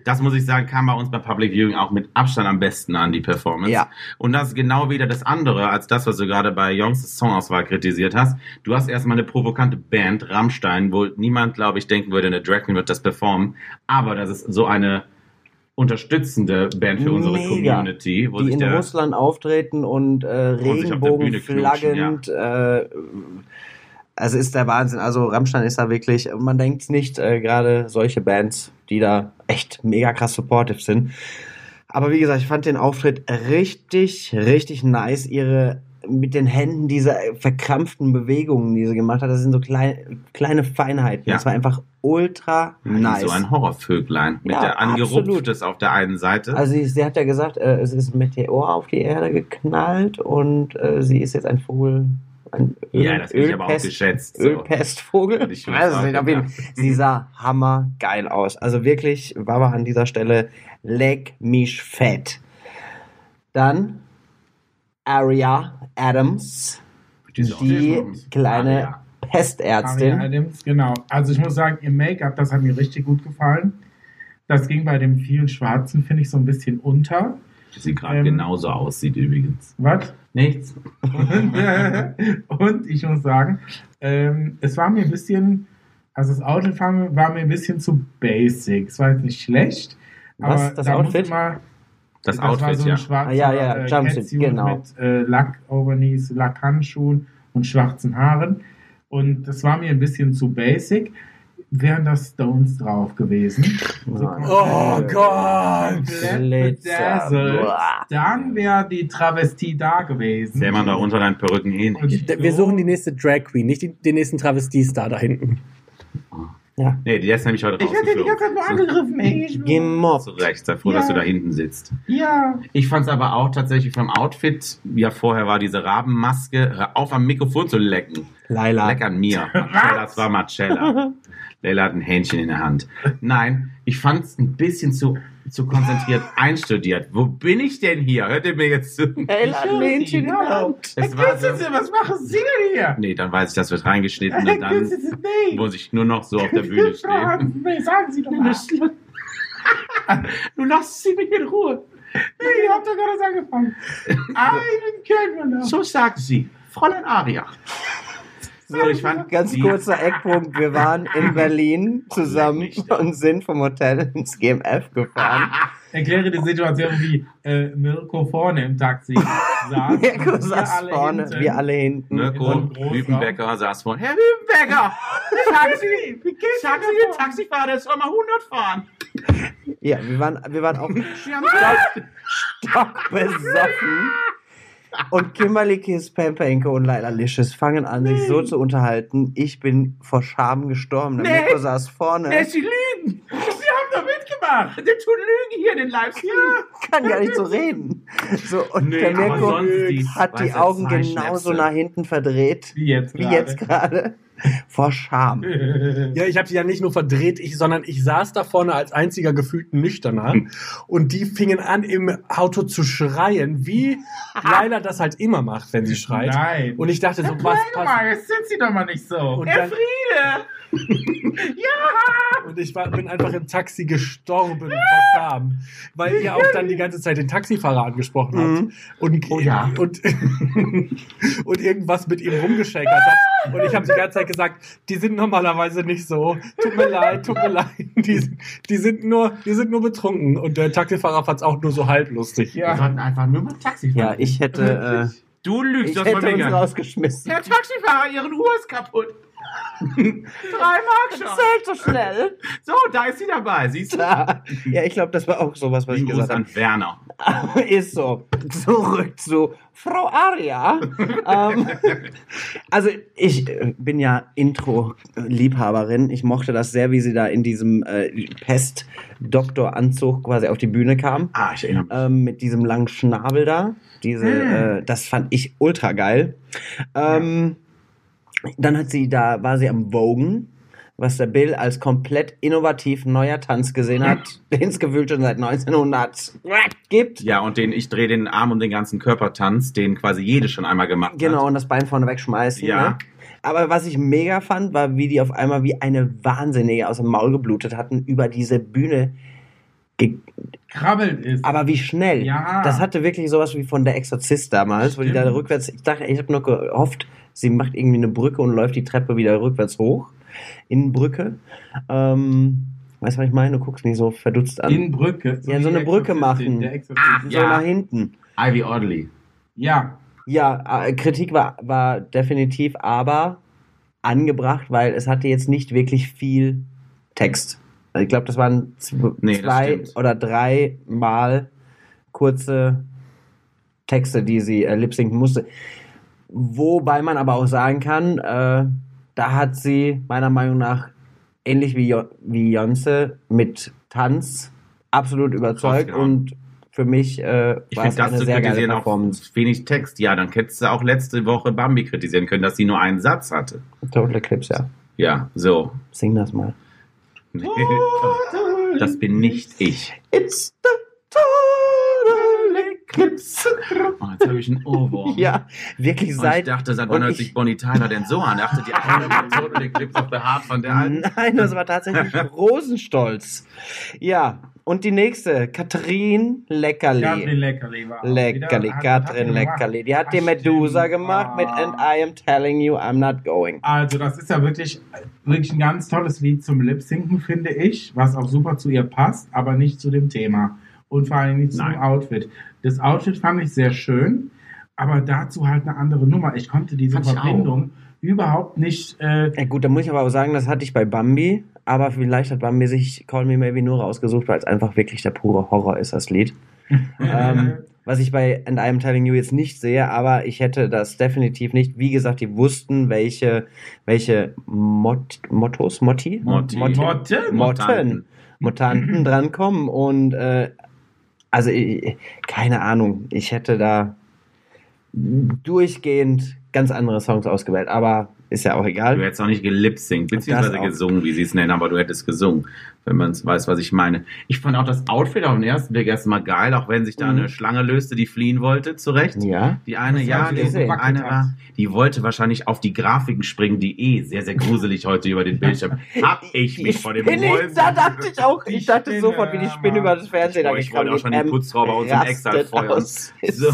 Das muss ich sagen, kam bei uns bei Public Viewing auch mit Abstand am besten an, die Performance. Ja. Und das ist genau wieder das andere, als das, was du gerade bei Jungs Songauswahl kritisiert hast. Du hast erstmal eine provokante Band, Rammstein, wo niemand, glaube ich, denken würde, eine Drag Queen wird das performen. Aber das ist so eine unterstützende Band für unsere Mega. Community, wo die sich in der Russland auftreten und äh, Regenbogenflaggend. Äh, also ist der Wahnsinn. Also Rammstein ist da wirklich, man denkt nicht, äh, gerade solche Bands, die da echt mega krass supportive sind. Aber wie gesagt, ich fand den Auftritt richtig, richtig nice. Ihre mit den Händen diese verkrampften Bewegungen, die sie gemacht hat, das sind so kleine, kleine Feinheiten. Ja. Das war einfach ultra nice. so ein Horrorvöglein mit Ja, der angerupftes auf der einen Seite. Also sie, sie hat ja gesagt, äh, es ist ein Meteor auf die Erde geknallt und äh, sie ist jetzt ein Vogel. Ein Öl, ja, das bin ich aber auch Ölpest- geschätzt. So. Ölpestvogel. Ich Ich weiß es nicht. Auf jeden. Fall. Sie sah hammergeil aus. Also wirklich, Wawa an dieser Stelle, leg mich fett. Dann Aria Adams, die kleine Aria. Aria Pestärztin. Adams, genau. Also ich muss sagen, ihr Make-up, das hat mir richtig gut gefallen. Das ging bei dem vielen Schwarzen, finde ich, so ein bisschen unter. Sie gerade Ähm, genauso aussieht übrigens. Was? Nichts. Und, *laughs* und ich muss sagen, ähm, es war mir ein bisschen, also das Outfit war mir, ein bisschen zu basic. Es war jetzt nicht schlecht. Was, aber das da Outfit? Man, Das, war Outfit, so ein ja. schwarzer Ah, ja, ja, äh, Jumpsuit, genau. mit äh, Lack-Overknees, Lackhandschuhen und schwarzen Haaren. Und das war mir ein bisschen zu basic. Wären da Stones drauf gewesen. So Nein. Oh Gott! bedazzelt, Boah. Dann wäre die Travestie da gewesen. Sähe man da unter deinen Perücken eh nicht. so- Wir suchen die nächste Drag Queen, nicht die, den nächsten Travestie-Star da hinten. Ja. Nee, die ist nämlich heute Ich werde die ganze Zeit nur angegriffen, ey. Ich Gemobbt. Zu Recht, sei froh, Ja. dass du da hinten sitzt. ja. Ich fand es aber auch tatsächlich vom Outfit, ja vorher war diese Rabenmaske, auf am Mikrofon zu lecken. Laila. Leck an mir. *laughs* Marcella, das war Marcella. Leila hat ein Hähnchen in der Hand. Nein, ich fand es ein bisschen zu, zu konzentriert einstudiert. Wo bin ich denn hier? Hört ihr mir jetzt zu? Laila hat ein Hähnchen in der Hand. Es war so, was machen Sie denn hier? nee, dann weiß ich, das wird reingeschnitten und dann muss ich nur noch so auf der Bühne stehen. Nee, sagen Sie doch mal. Du lass *laughs* sie mich in Ruhe. Nee, ihr habt doch gerade angefangen. *laughs* Einen kennen wir noch. So sagt sie. Fräulein Aria. So, ich fand *laughs* Ganz kurzer Eckpunkt. Wir waren in Berlin zusammen *laughs* und sind vom Hotel ins GMF gefahren. *laughs* Erkläre die Situation, wie äh, Mirko vorne im Taxi saß. Mirko saß alle vorne, hinten. wir alle hinten. Mirko. Hübenbecker saß vorne. Herr Hübenbecker, sagen Sie, sagen Sie den Taxifahrer, der soll mal 100 fahren. Ja, wir waren, wir waren auch haben stockbesoffen. Und Kimberly Kiss, Pampenke und Laila Licious fangen an, sich so zu unterhalten. Ich bin vor Scham gestorben. Der Nee. Mirko saß vorne. Nee, Sie lügen. Sie haben doch mitgemacht. Der tut Lügen hier in den Livestream. kann gar nicht so reden. So, und Nee, der Mirko die hat die Augen genauso nach hinten verdreht, Wie jetzt wie jetzt gerade. *laughs* Vor Scham. *laughs* Ja, ich habe sie ja nicht nur verdreht, ich, sondern ich saß da vorne als einziger gefühlt Nüchterner und die fingen an im Auto zu schreien, wie *laughs* Laila das halt immer macht, wenn sie schreit. Nein. Und ich dachte so, was Warte passt? mal, jetzt sind Sie doch mal nicht so. Und Herr dann, Friede, Und ich war, bin einfach im Taxi gestorben vor Scham, weil ihr auch dann die ganze Zeit den Taxifahrer angesprochen habt Mhm. und, Oh ja. und, *laughs* und irgendwas mit ihm rumgeschäkert habt. Und ich habe die ganze Zeit gesagt, die sind normalerweise nicht so. Tut mir leid, tut mir leid. Die, die, sind, nur, die sind nur betrunken. Und der Taxifahrer fand es auch nur so halblustig. Wir sollten einfach nur mal Taxi fahren. Ja, ich hätte, äh, Du lügst, ich von hätte uns gegangen. rausgeschmissen. Der Taxifahrer, ihren Uhr ist kaputt. *laughs* Drei Mark schon. Zählt so schnell. So, da ist sie dabei, siehst du? Ja, ich glaube, das war auch sowas, was ich Lieben Gruß gesagt habe. an Werner. *laughs* Ist so. Zurück zu Frau Aria. *laughs* ähm, also ich äh, bin ja Intro-Liebhaberin. Ich mochte das sehr, wie sie da in diesem äh, Pest-Doktor-Anzug quasi auf die Bühne kam. Ah, ich erinnere mich. Ähm, mit diesem langen Schnabel da. Diese, äh, das fand ich ultra geil. Ähm, Dann hat sie da, war sie am Vogen, was der Bill als komplett innovativ neuer Tanz gesehen hat, *laughs* den es gefühlt schon seit 1900 gibt. Ja, und den, ich drehe den Arm um den ganzen Körpertanz, den quasi jede schon einmal gemacht Genau, hat. und das Bein vorne wegschmeißen. Ja. Ne? Aber was ich mega fand, war, wie die auf einmal wie eine Wahnsinnige aus dem Maul geblutet hatten über diese Bühne. Ge Krabbelt ist. aber wie schnell. Ja. Das hatte wirklich sowas wie von der Exorzist damals, wo die da Stimmt. rückwärts. Ich dachte, ich habe nur gehofft, sie macht irgendwie eine Brücke und läuft die Treppe wieder rückwärts hoch. In Brücke. Ähm, weißt du, was ich meine? Du guckst mich so verdutzt an. in Brücke. Ja, so eine Brücke machen. Ah, so ja. nach hinten. Ivy Oddly. Ja. Ja, äh, Kritik war, war definitiv aber angebracht, weil es hatte jetzt nicht wirklich viel Text. Ich glaube, das waren Nee, das zwei stimmt. oder drei Mal kurze Texte, die sie äh, lip-sinken musste. Wobei man aber auch sagen kann, äh, da hat sie meiner Meinung nach ähnlich wie, Jo- wie Jonze mit Tanz absolut überzeugt Rausgehauen. und für mich äh, Ich war es finde das eine zu sehr geile kritisieren Performance. auch wenig Text. Ja, dann hättest du auch letzte Woche Bambi kritisieren können, dass sie nur einen Satz hatte. Total Eclipse, ja. Ja, so. Sing das mal. *laughs* Das bin nicht ich. It's the total eclipse. Oh, jetzt habe ich einen Ohrwurm. Ja, wirklich Und ich seit. dachte, seit wann hört ich- sich Bonnie Tyler denn so an? Dachte die *laughs* eine Total Eclipse of the Heart von der alten? Nein, das war tatsächlich Rosenstolz. Ja, und die nächste, Katrin Leckerli. Katrin Leckerli war auch Leckerli, wieder- Katrin? Leckerli. Die hat Ach, die Medusa stimmt. gemacht mit Ah. And I am telling you I'm not going. Also, das ist ja wirklich, wirklich ein ganz tolles Lied zum Lip-Sinken, finde ich, was auch super zu ihr passt, aber nicht zu dem Thema. Und vor allem nicht zu Nein. dem Outfit. Das Outfit fand ich sehr schön, aber dazu halt eine andere Nummer. Ich konnte diese Fand Verbindung überhaupt nicht. Äh, Ja gut, da muss ich aber auch sagen, das hatte ich bei Bambi, aber vielleicht hat Bambi sich Call Me Maybe nur rausgesucht, weil es einfach wirklich der pure Horror ist, das Lied. *laughs* ähm, was ich bei And I Am Telling You jetzt nicht sehe, aber ich hätte das definitiv nicht. Wie gesagt, die wussten, welche, welche Mot Mottos, Motti? Motti. Motti? Motten? Motten, Mutanten *laughs* drankommen und äh, also ich, keine Ahnung, ich hätte da durchgehend ganz andere Songs ausgewählt, aber ist ja auch egal. Du hättest auch nicht gelipsingt, beziehungsweise gesungen, wie sie es nennen, aber du hättest gesungen, wenn man es weiß, was ich meine. Ich fand auch das Outfit auf den ersten Blick erstmal geil, auch wenn sich da Mhm. eine Schlange löste, die fliehen wollte, zurecht. Ja. Die eine, Das ja, die eine war, die wollte wahrscheinlich auf die Grafiken springen, die eh sehr, sehr gruselig heute über den Bildschirm. *laughs* Hab ich mich vor dem Spinne, Da dachte ich auch, ich dachte Spinne, sofort, wie die Spinne über das Fernsehen Boah, ich wollte auch schon den Putzfrau bei uns im Exal feuern. *laughs* So,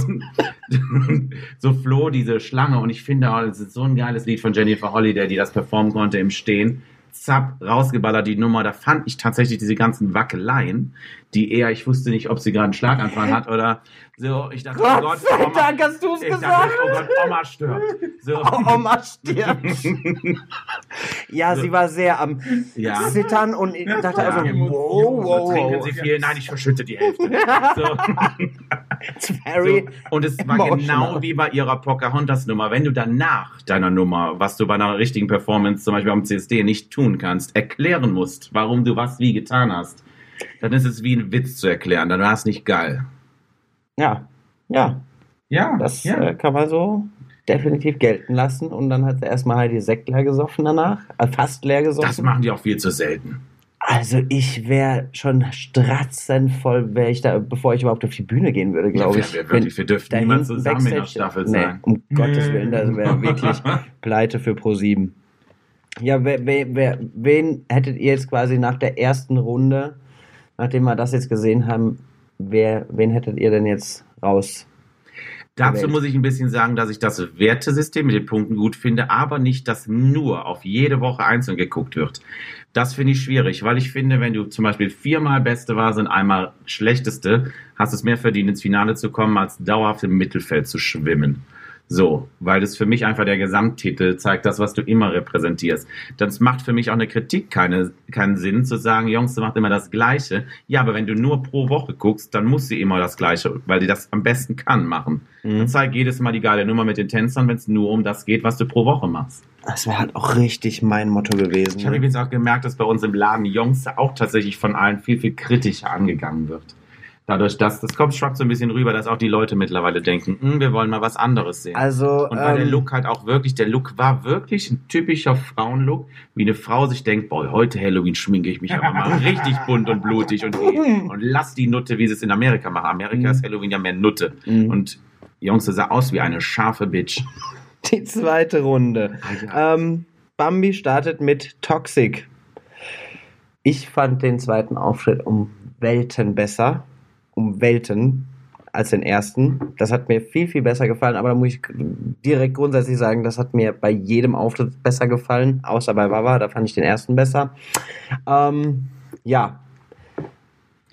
so floh diese Schlange und ich finde, oh, das ist so ein geiles Lied von Jennifer Holiday, die das performen konnte im Stehen. Zapp, rausgeballert die Nummer. Da fand ich tatsächlich diese ganzen Wackeleien, die eher, ich wusste nicht, ob sie gerade einen Schlaganfall *laughs* hat oder so. Ich dachte, oh Gott sei Oma, Dank hast du es gesagt. dachte, oh Gott, Oma stirbt. So. *laughs* Oh, Oma stirbt. *laughs* ja, sie war sehr am Ja. Zittern und ich dachte Ja. also, wow, wow, So, trinken. Sie viel? Nein, ich verschütte die Hälfte. So. *laughs* Very, So, und es war Emotional. genau wie bei ihrer Pocahontas-Nummer. Wenn du danach deiner Nummer, was du bei einer richtigen Performance, zum Beispiel am CSD, nicht tun kannst, erklären musst, warum du was wie getan hast, dann ist es wie ein Witz zu erklären. Dann war es nicht geil. Ja, ja, ja, das ja. äh, kann man so definitiv gelten lassen und dann hat sie erstmal halt die Sekt leer gesoffen danach, äh, fast leer gesoffen. Das machen die auch viel zu selten. Also ich wäre schon stratzenvoll, wäre ich da, bevor ich überhaupt auf die Bühne gehen würde, glaube Ja, ich. wir, wirklich, wir dürften hinten zusammen in der Staffel nee, sein. um Gottes Willen, das wäre wirklich *laughs* Pleite für Pro7. Ja, wer, wer, wer, wen hättet ihr jetzt quasi nach der ersten Runde, nachdem wir das jetzt gesehen haben, wer, wen hättet ihr denn jetzt raus? Dazu muss ich ein bisschen sagen, dass ich das Wertesystem mit den Punkten gut finde, aber nicht, dass nur auf jede Woche einzeln geguckt wird. Das finde ich schwierig, weil ich finde, wenn du zum Beispiel viermal Beste warst und einmal Schlechteste, hast du es mehr verdient, ins Finale zu kommen, als dauerhaft im Mittelfeld zu schwimmen. So, weil das für mich einfach der Gesamttitel zeigt, das, was du immer repräsentierst. Das macht für mich auch eine Kritik keine, keinen Sinn, zu sagen, Jungs, du machst immer das Gleiche. Ja, aber wenn du nur pro Woche guckst, dann muss sie immer das Gleiche, weil die das am besten kann machen. Mhm. Dann zeig jedes Mal die geile Nummer mit den Tänzern, wenn es nur um das geht, was du pro Woche machst. Das wäre halt auch richtig mein Motto gewesen. Ich habe ne? übrigens auch gemerkt, dass bei uns im Laden Jungs auch tatsächlich von allen viel, viel kritischer angegangen wird. Dadurch, dass das kommt schwappt so ein bisschen rüber, dass auch die Leute mittlerweile denken, "Hm, wir wollen mal was anderes sehen. Also, Und weil der ähm, Look halt auch wirklich, der Look war wirklich ein typischer Frauenlook, wie eine Frau sich denkt, boah, heute Halloween schminke ich mich aber mal *laughs* richtig bunt und blutig und, und lass die Nutte, wie sie es in Amerika machen. Amerika ist Halloween ja mehr Nutte. Mhm. Und Jungs, das sah aus wie eine scharfe Bitch. *laughs* die zweite Runde. Ah, Ähm, Bambi startet mit Toxic. Ich fand den zweiten Auftritt um Welten besser. Um Welten als den ersten. Das hat mir viel, viel besser gefallen, aber da muss ich direkt grundsätzlich sagen, das hat mir bei jedem Auftritt besser gefallen, außer bei Wawa, da fand ich den ersten besser. Ähm, ja,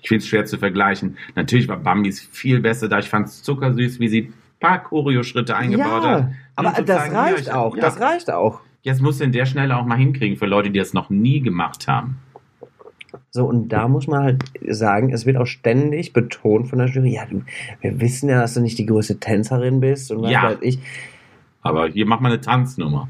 Ich finde es schwer zu vergleichen. Natürlich war Bambis viel besser, da ich fand es zuckersüß, wie sie ein paar Choreo-Schritte eingebaut hat. ja, aber Um zu das ja, reicht ich- auch, ja. das reicht auch. Jetzt muss in der Schnelle auch mal hinkriegen für Leute, die das noch nie gemacht haben. So, und da muss man halt sagen, es wird auch ständig betont von der Jury, ja, du, wir wissen ja, dass du nicht die größte Tänzerin bist und was Ja. weiß ich. Aber hier macht man eine Tanznummer.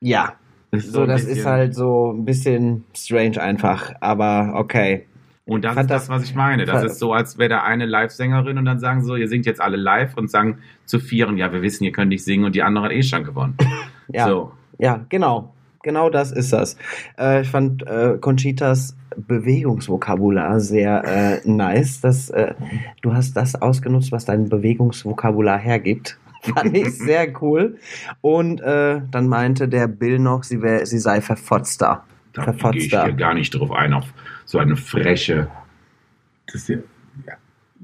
Ja, Das ist so, das bisschen- ist halt so ein bisschen strange einfach, aber okay. Und das fand ist das, was ich meine. Das ist so, als wäre da eine Live-Sängerin und dann sagen so, ihr singt jetzt alle live und sagen zu vieren, ja, wir wissen, ihr könnt nicht singen und die andere hat eh schon gewonnen. *laughs* Ja, So. ja genau. Genau das ist das. Äh, ich fand äh, Conchitas Bewegungsvokabular sehr äh, nice. Dass, äh, du hast das ausgenutzt, was dein Bewegungsvokabular hergibt. *laughs* Fand ich sehr cool. Und äh, dann meinte der Bill noch, sie, wär, sie sei verfotzter. Da gehe ich hier gar nicht drauf ein, auf so eine freche. Das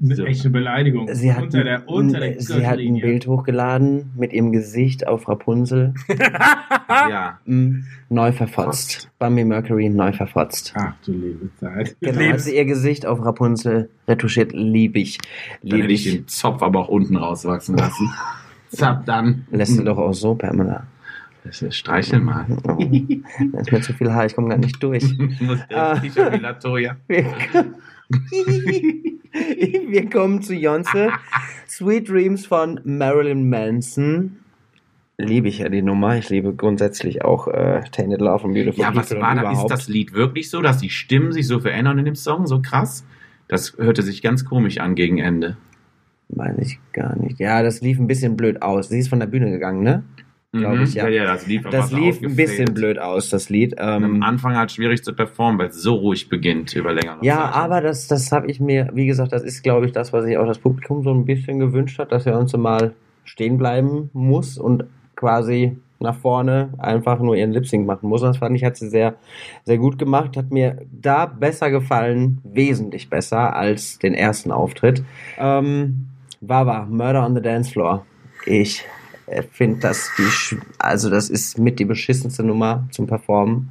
ist eine So. echte Beleidigung. Sie hat, unter der, unter der sie hat ein. Bild hochgeladen mit ihrem Gesicht auf Rapunzel. *laughs* Ja. Mm, neu verfotzt. Bambi Mercury neu verfotzt. Ach du liebe Zeit. Genau, hat sie ihr Gesicht auf Rapunzel retuschiert. Lieb ich. Dann Lieb hätte ich den Zopf aber auch unten rauswachsen lassen. *laughs* Zap, dann. Lässt du doch auch so, Pamela. Das ist Streichel mal. Oh, da ist mir zu viel Haar, ich komme gar nicht durch. *laughs* Muss Ah. der T-Shirt wie Latoya. Wir, *laughs* wir kommen zu Jonze. Sweet Dreams von Marilyn Manson. Liebe ich ja die Nummer. Ich liebe grundsätzlich auch äh, Tainted Love und Beautiful Ja, was war da? Ist das Lied wirklich so, dass die Stimmen sich so verändern in dem Song? So krass? Das hörte sich ganz komisch an gegen Ende. Weiß ich gar nicht. Ja, das lief ein bisschen blöd aus. Sie ist von der Bühne gegangen, ne? Glaub Mhm. ich, ja. ja. das lief, Das lief ein bisschen blöd aus, das Lied. Ähm, am Anfang halt schwierig zu performen, weil es so ruhig beginnt über längere Ja, Zeit. aber das, das habe ich mir, wie gesagt, das ist, glaube ich, das, was sich auch das Publikum so ein bisschen gewünscht hat, dass er uns so mal stehen bleiben muss und quasi nach vorne einfach nur ihren Lip-Sync machen muss. Und das fand ich, hat sie sehr, sehr gut gemacht, hat mir da besser gefallen, wesentlich besser als den ersten Auftritt. Ähm, Wawa, Murder on the Dance Floor. Ich finde das die, also das ist mit die beschissenste Nummer zum Performen,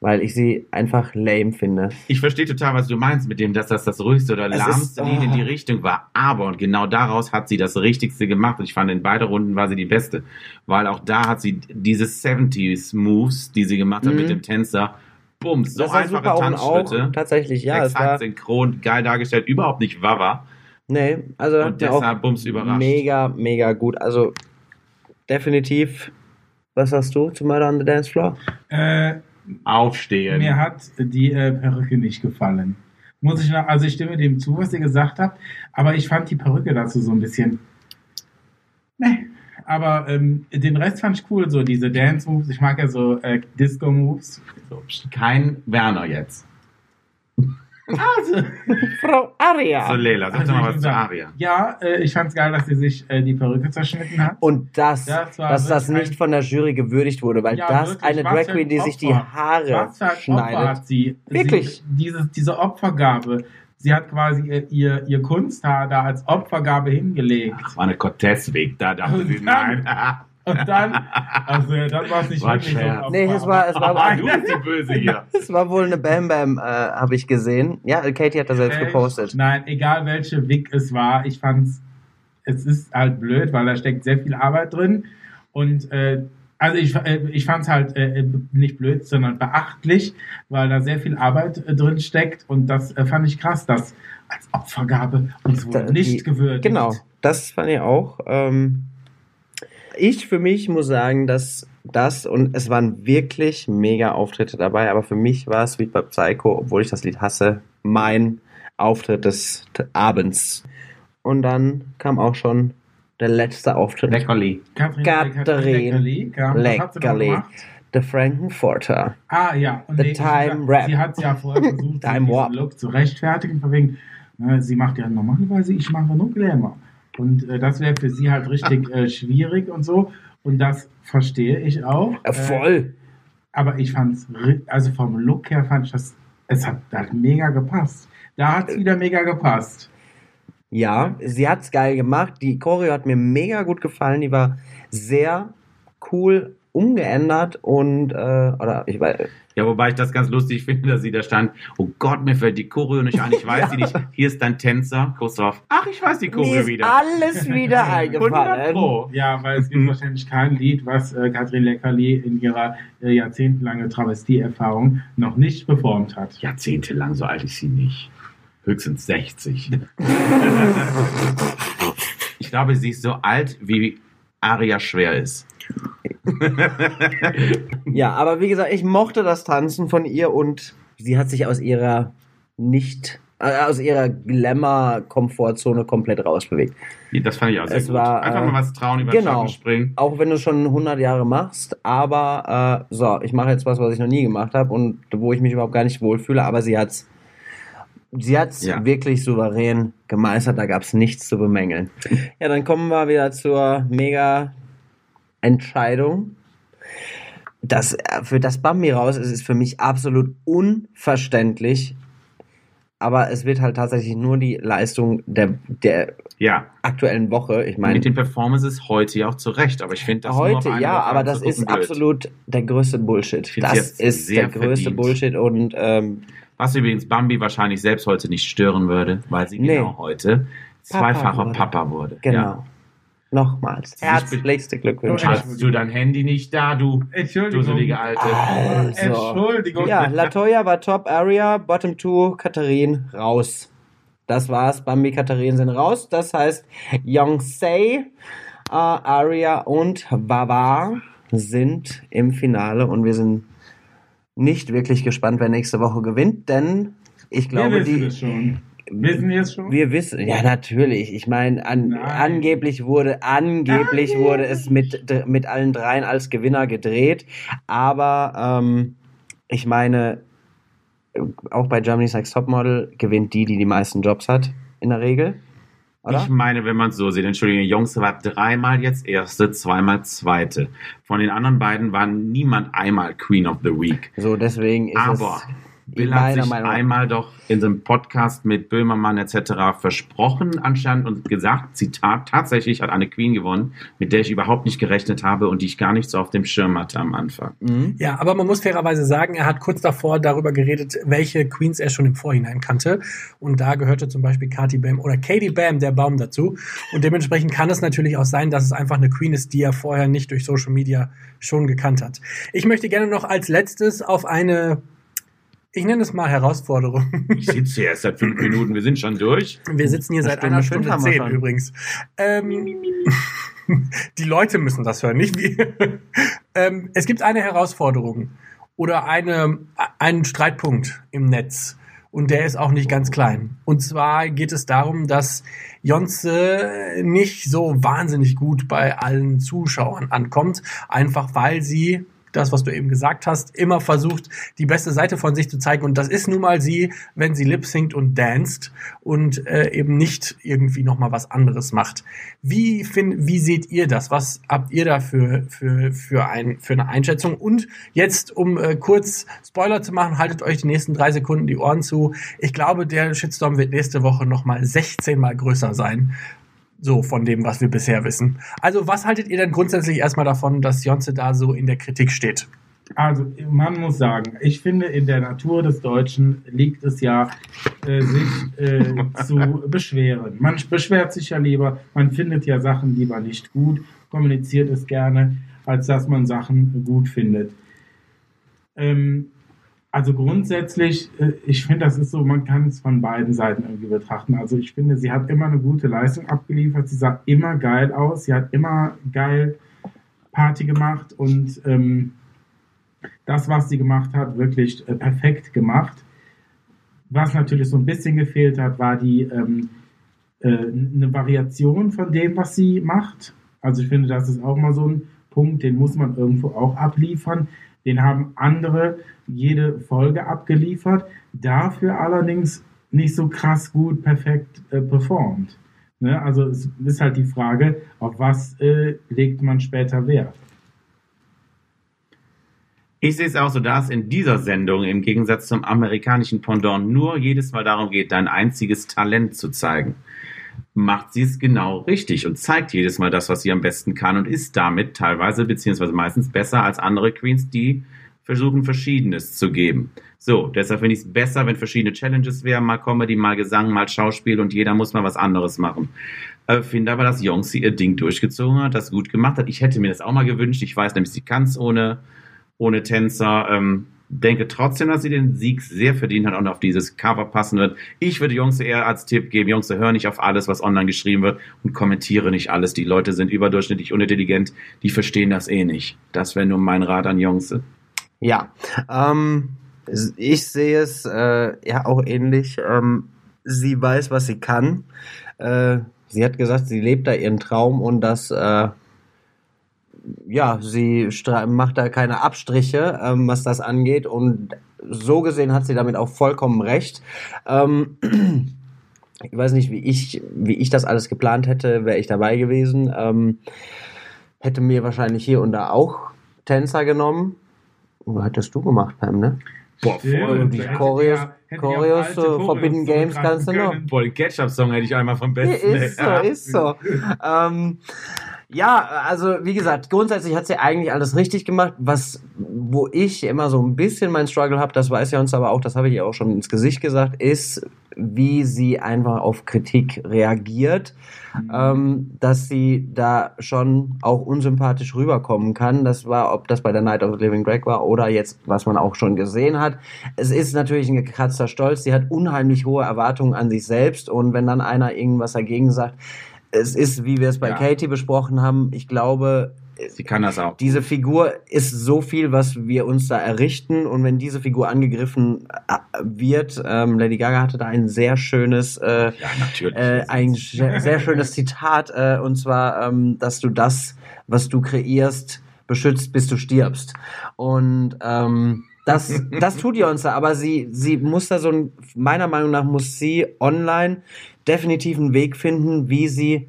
weil ich sie einfach lame finde. Ich verstehe total, was du meinst mit dem, dass das das ruhigste oder lahmste Lied in die oh. Richtung war. Aber, und genau daraus hat sie das Richtigste gemacht. Und ich fand, in beide Runden war sie die Beste. Weil auch da hat sie diese 70s-Moves, die sie gemacht hat Mhm. mit dem Tänzer, bumm, so einfache und auch Tanzschritte. tatsächlich, ja, es exakt war, synchron, geil dargestellt, überhaupt nicht Wawa. nee, also Und deshalb bums überrascht. mega, mega gut, also definitiv, was sagst du zu Murder on the Dance Floor? Äh, Aufstehen. mir hat die äh, Perücke nicht gefallen. Muss ich noch, also ich stimme dem zu, was ihr gesagt habt, aber ich fand die Perücke dazu so ein bisschen. Nee. Aber ähm, den Rest fand ich cool, so diese Dance-Moves. Ich mag ja so äh, Disco-Moves. So, kein Werner jetzt. Also, Frau Aria. So, Leila, sag Also doch mal ich was zu Aria. Ja, äh, ich fand's geil, dass sie sich äh, die Perücke zerschnitten hat. Und das, Das dass das nicht von der Jury gewürdigt wurde, weil Ja, das wirklich, eine Drag Queen, die sich die Opfer. Haare Was für ein Opfer schneidet. hat sie? Wirklich? Sie, diese, diese Opfergabe. Sie hat quasi ihr, ihr, ihr Kunsthaar da als Opfergabe hingelegt. War eine Cortez-Weg, da dachte sie, nein. *laughs* Und dann, also dann war es nicht War wirklich so Scherz. Opfer. Nee, es war, es war, Ah, *laughs* du bist die Böse hier. *laughs* es war wohl eine Bam Bam, äh, habe ich gesehen. Ja, Katie hat das selbst Echt? gepostet. Nein, egal welche Wig es war, ich fand's, es ist halt blöd, weil da steckt sehr viel Arbeit drin. Und äh, also ich, äh, ich fand's halt äh, nicht blöd, sondern beachtlich, weil da sehr viel Arbeit äh, drin steckt. Und das äh, fand ich krass, dass als Opfergabe uns Da- wurde nicht die- gewürdigt. Genau, das fand ich auch. Ähm, ich für mich muss sagen, dass das und es waren wirklich mega Auftritte dabei, aber für mich war Sweet But Psycho, obwohl ich das Lied hasse, mein Auftritt des Abends. Und dann kam auch schon der letzte Auftritt. Leckerli. Katrin Leckerli? The Frankenfurter. Ah ja, und The nee, Time sie, Rap. sie hat ja vorher versucht, *laughs* diesen Warp. Look zu rechtfertigen, von wegen, äh, sie macht ja normalerweise, ich mache nur Glamour. Und äh, das wäre für sie halt richtig äh, schwierig und so. Und das verstehe ich auch. Äh, voll. aber ich fand es, also vom Look her fand ich das, es hat halt mega gepasst. Da hat es wieder mega gepasst. Ja, sie hat's geil gemacht. Die Choreo hat mir mega gut gefallen. Die war sehr cool umgeändert und äh, oder ich weiß Ja, wobei ich das ganz lustig *laughs* finde, dass sie da stand, oh Gott, mir fällt die Choreo nicht ein, ich weiß *laughs* sie nicht. Hier ist dein Tänzer, kurz drauf. Ach, ich weiß die mir Choreo ist wieder. alles wieder 100 *laughs* eingefallen. Pro. Ja, weil es gibt wahrscheinlich kein Lied, was äh, Katrin Leckerli in ihrer äh, jahrzehntelangen Travestie-Erfahrung noch nicht performt hat. Jahrzehntelang, so alt ist sie nicht. Höchstens 60. ich glaube, sie ist so alt, wie Aria schwer ist. *laughs* Ja, aber wie gesagt, ich mochte das Tanzen von ihr und sie hat sich aus ihrer nicht äh, aus ihrer Glamour-Komfortzone komplett rausbewegt. Das fand ich auch sehr Es gut. war, Einfach äh, mal was trauen, über genau. Schatten springen. Auch wenn du schon 100 Jahre machst, aber äh, so, ich mache jetzt was, was ich noch nie gemacht habe und wo ich mich überhaupt gar nicht wohlfühle, aber sie hat's sie hat's Ja. wirklich souverän gemeistert, da gab's nichts zu bemängeln. Ja, dann kommen wir wieder zur mega Entscheidung. Das äh, für das Bambi raus ist es für mich absolut unverständlich. Aber es wird halt tatsächlich nur die Leistung der, der Ja, aktuellen Woche. Ich meine, mit den Performances heute ja auch zurecht, aber ich finde das Heute, ja, Woche aber das ist blöd. absolut der größte Bullshit. Das ist der größte verdient. Bullshit und ähm, Was übrigens Bambi wahrscheinlich selbst heute nicht stören würde, weil sie Nee. genau heute Papa zweifacher wurde. Papa wurde. genau. Ja. Nochmals. Herzlichste Glückwünsche. Hast du dein Handy nicht da, du Entschuldigung. dusselige Alte? Also. Entschuldigung. Ja, Latoya war Top Area, Bottom 2, Katharin raus. Das war's. Bambi, Katharin sind raus. Das heißt, Yongsei, äh, Aria und Wawa sind im Finale und wir sind nicht wirklich gespannt, wer nächste Woche gewinnt, denn ich Wir glaube, wissen die, es schon. Wissen wir es schon? Wir wissen, ja natürlich. Ich meine, an, Nein. angeblich wurde, angeblich wurde es mit mit allen dreien als Gewinner gedreht. Aber ähm, ich meine, äh, auch bei Germany's Next Topmodel gewinnt die, die die meisten Jobs hat in der Regel, oder? Ich meine, wenn man es so sieht, Entschuldigung, Jungs war dreimal jetzt Erste, zweimal Zweite. Von den anderen beiden war niemand einmal Queen of the Week. so deswegen ist Aber es Bill hat sich Meinung einmal doch in so einem Podcast mit Böhmermann etc. versprochen anscheinend und gesagt, Zitat, tatsächlich hat eine Queen gewonnen, mit der ich überhaupt nicht gerechnet habe und die ich gar nicht so auf dem Schirm hatte am Anfang. Mhm. Ja, aber man muss fairerweise sagen, er hat kurz davor darüber geredet, welche Queens er schon im Vorhinein kannte. Und da gehörte zum Beispiel Katy Bam oder Katie Bam, der Baum dazu. Und dementsprechend kann es natürlich auch sein, dass es einfach eine Queen ist, die er vorher nicht durch Social Media schon gekannt hat. Ich möchte gerne noch als letztes auf eine, ich nenne es mal Herausforderung. Ich sitze hier erst seit fünf *laughs* Minuten, wir sind schon durch. Wir sitzen hier Eine seit einer Stunde zehn übrigens. Ähm, *laughs* die Leute müssen das hören, nicht wir. *laughs* ähm, es gibt eine Herausforderung oder eine, einen Streitpunkt im Netz. Und der ist auch nicht ganz klein. Und zwar geht es darum, dass Jonze nicht so wahnsinnig gut bei allen Zuschauern ankommt, einfach weil sie das, was du eben gesagt hast, immer versucht, die beste Seite von sich zu zeigen. Und das ist nun mal sie, wenn sie lip singt und danced und äh, eben nicht irgendwie nochmal was anderes macht. Wie, find, wie seht ihr das? Was habt ihr da für, für, für, ein, für eine Einschätzung? Und jetzt, um äh, kurz Spoiler zu machen, haltet euch die nächsten drei Sekunden die Ohren zu. Ich glaube, der Shitstorm wird nächste Woche nochmal 16 mal größer sein. So von dem, was wir bisher wissen. Also, was haltet ihr denn grundsätzlich erstmal davon, dass Jonze da so in der Kritik steht? Also, man muss sagen, ich finde, in der Natur des Deutschen liegt es ja, äh, sich äh, *laughs* zu beschweren. Man beschwert sich ja lieber, man findet ja Sachen lieber nicht gut, kommuniziert es gerne, als dass man Sachen gut findet. Ähm, also grundsätzlich, äh, ich finde, das ist so, man kann es von beiden Seiten irgendwie betrachten. Also ich finde, sie hat immer eine gute Leistung abgeliefert. Sie sah immer geil aus. Sie hat immer geil Party gemacht und ähm, das, was sie gemacht hat, wirklich äh, perfekt gemacht. Was natürlich so ein bisschen gefehlt hat, war die ähm, äh, eine Variation von dem, was sie macht. Also ich finde, das ist auch mal so ein Punkt, den muss man irgendwo auch abliefern. Den haben andere jede Folge abgeliefert, dafür allerdings nicht so krass gut perfekt äh, performt. Ne? Also es ist halt die Frage, auf was äh, legt man später Wert. Ich sehe es auch so, dass in dieser Sendung im Gegensatz zum amerikanischen Pendant nur jedes Mal darum geht, dein einziges Talent zu zeigen, macht sie es genau richtig und zeigt jedes Mal das, was sie am besten kann und ist damit teilweise beziehungsweise meistens besser als andere Queens, die versuchen, Verschiedenes zu geben. So, deshalb finde ich es besser, wenn verschiedene Challenges wären, mal Comedy, mal Gesang, mal Schauspiel und jeder muss mal was anderes machen. Äh, finde aber, dass Jonsi ihr Ding durchgezogen hat, das gut gemacht hat. Ich hätte mir das auch mal gewünscht. Ich weiß nämlich, sie kann es ohne, ohne Tänzer. Ähm, denke trotzdem, dass sie den Sieg sehr verdient hat und auf dieses Cover passen wird. Ich würde Jungs eher als Tipp geben, Jungs, hör nicht auf alles, was online geschrieben wird und kommentiere nicht alles. Die Leute sind überdurchschnittlich unintelligent, die verstehen das eh nicht. Das wäre nur mein Rat an Jungs. Ja, ähm, ich sehe es äh, ja auch ähnlich. Ähm, sie weiß, was sie kann. Äh, sie hat gesagt, sie lebt da ihren Traum und das, äh, ja, sie macht da keine Abstriche, ähm, was das angeht. Und so gesehen hat sie damit auch vollkommen recht. Ähm, ich weiß nicht, wie ich, wie ich das alles geplant hätte, wäre ich dabei gewesen. Ähm, hätte mir wahrscheinlich hier und da auch Tänzer genommen was hattest du gemacht, Pam, ne? Boah, voll. Die Choreos, Choreos zu Forbidden Games kannst du noch. Boah, den Ketchup-Song hätte ich einmal vom Besten. Ist so, ist so. ähm, ja, also wie gesagt, grundsätzlich hat sie eigentlich alles richtig gemacht. Was, wo ich immer so ein bisschen mein Struggle habe, das weiß ja uns aber auch, das habe ich ihr auch schon ins Gesicht gesagt, ist, wie sie einfach auf Kritik reagiert, mhm. ähm, dass sie da schon auch unsympathisch rüberkommen kann. Das war, ob das bei der Night of the Living Greg war oder jetzt, was man auch schon gesehen hat. Es ist natürlich ein gekratzter Stolz. Sie hat unheimlich hohe Erwartungen an sich selbst und wenn dann einer irgendwas dagegen sagt, es ist, wie wir es bei ja. Katie besprochen haben, ich glaube, sie kann das auch. Diese Figur ist so viel, was wir uns da errichten und wenn diese Figur angegriffen äh, wird, ähm, Lady Gaga hatte da ein sehr schönes, äh, ja, äh, ein sehr schönes *laughs* Zitat äh, und zwar, ähm, dass du das, was du kreierst, beschützt, bis du stirbst und ähm, das, *laughs* das tut ihr uns da, aber sie, sie muss da so ein, meiner Meinung nach muss sie online definitiv einen Weg finden, wie sie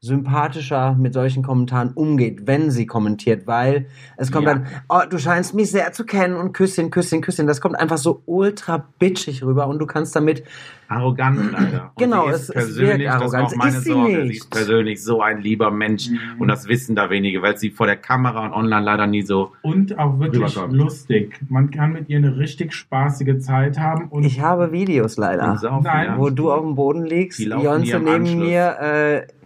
sympathischer mit solchen Kommentaren umgeht, wenn sie kommentiert, weil es kommt ja. dann, oh, du scheinst mich sehr zu kennen und Küsschen, Küsschen, Küsschen. Das kommt einfach so ultra bitchig rüber und du kannst damit arrogant leider. Und *clears throat* genau, es, wirkt arrogant. Das ist auch meine ist sie Sorge. Nicht. Sie ist persönlich so ein lieber Mensch mhm. und das wissen da wenige, weil sie vor der Kamera und online leider nie so und auch wirklich lustig. Man kann mit ihr eine richtig spaßige Zeit haben. Und ich habe Videos leider, Nein. wo du auf dem Boden liegst, Beyoncé neben Anschluss. mir. Äh,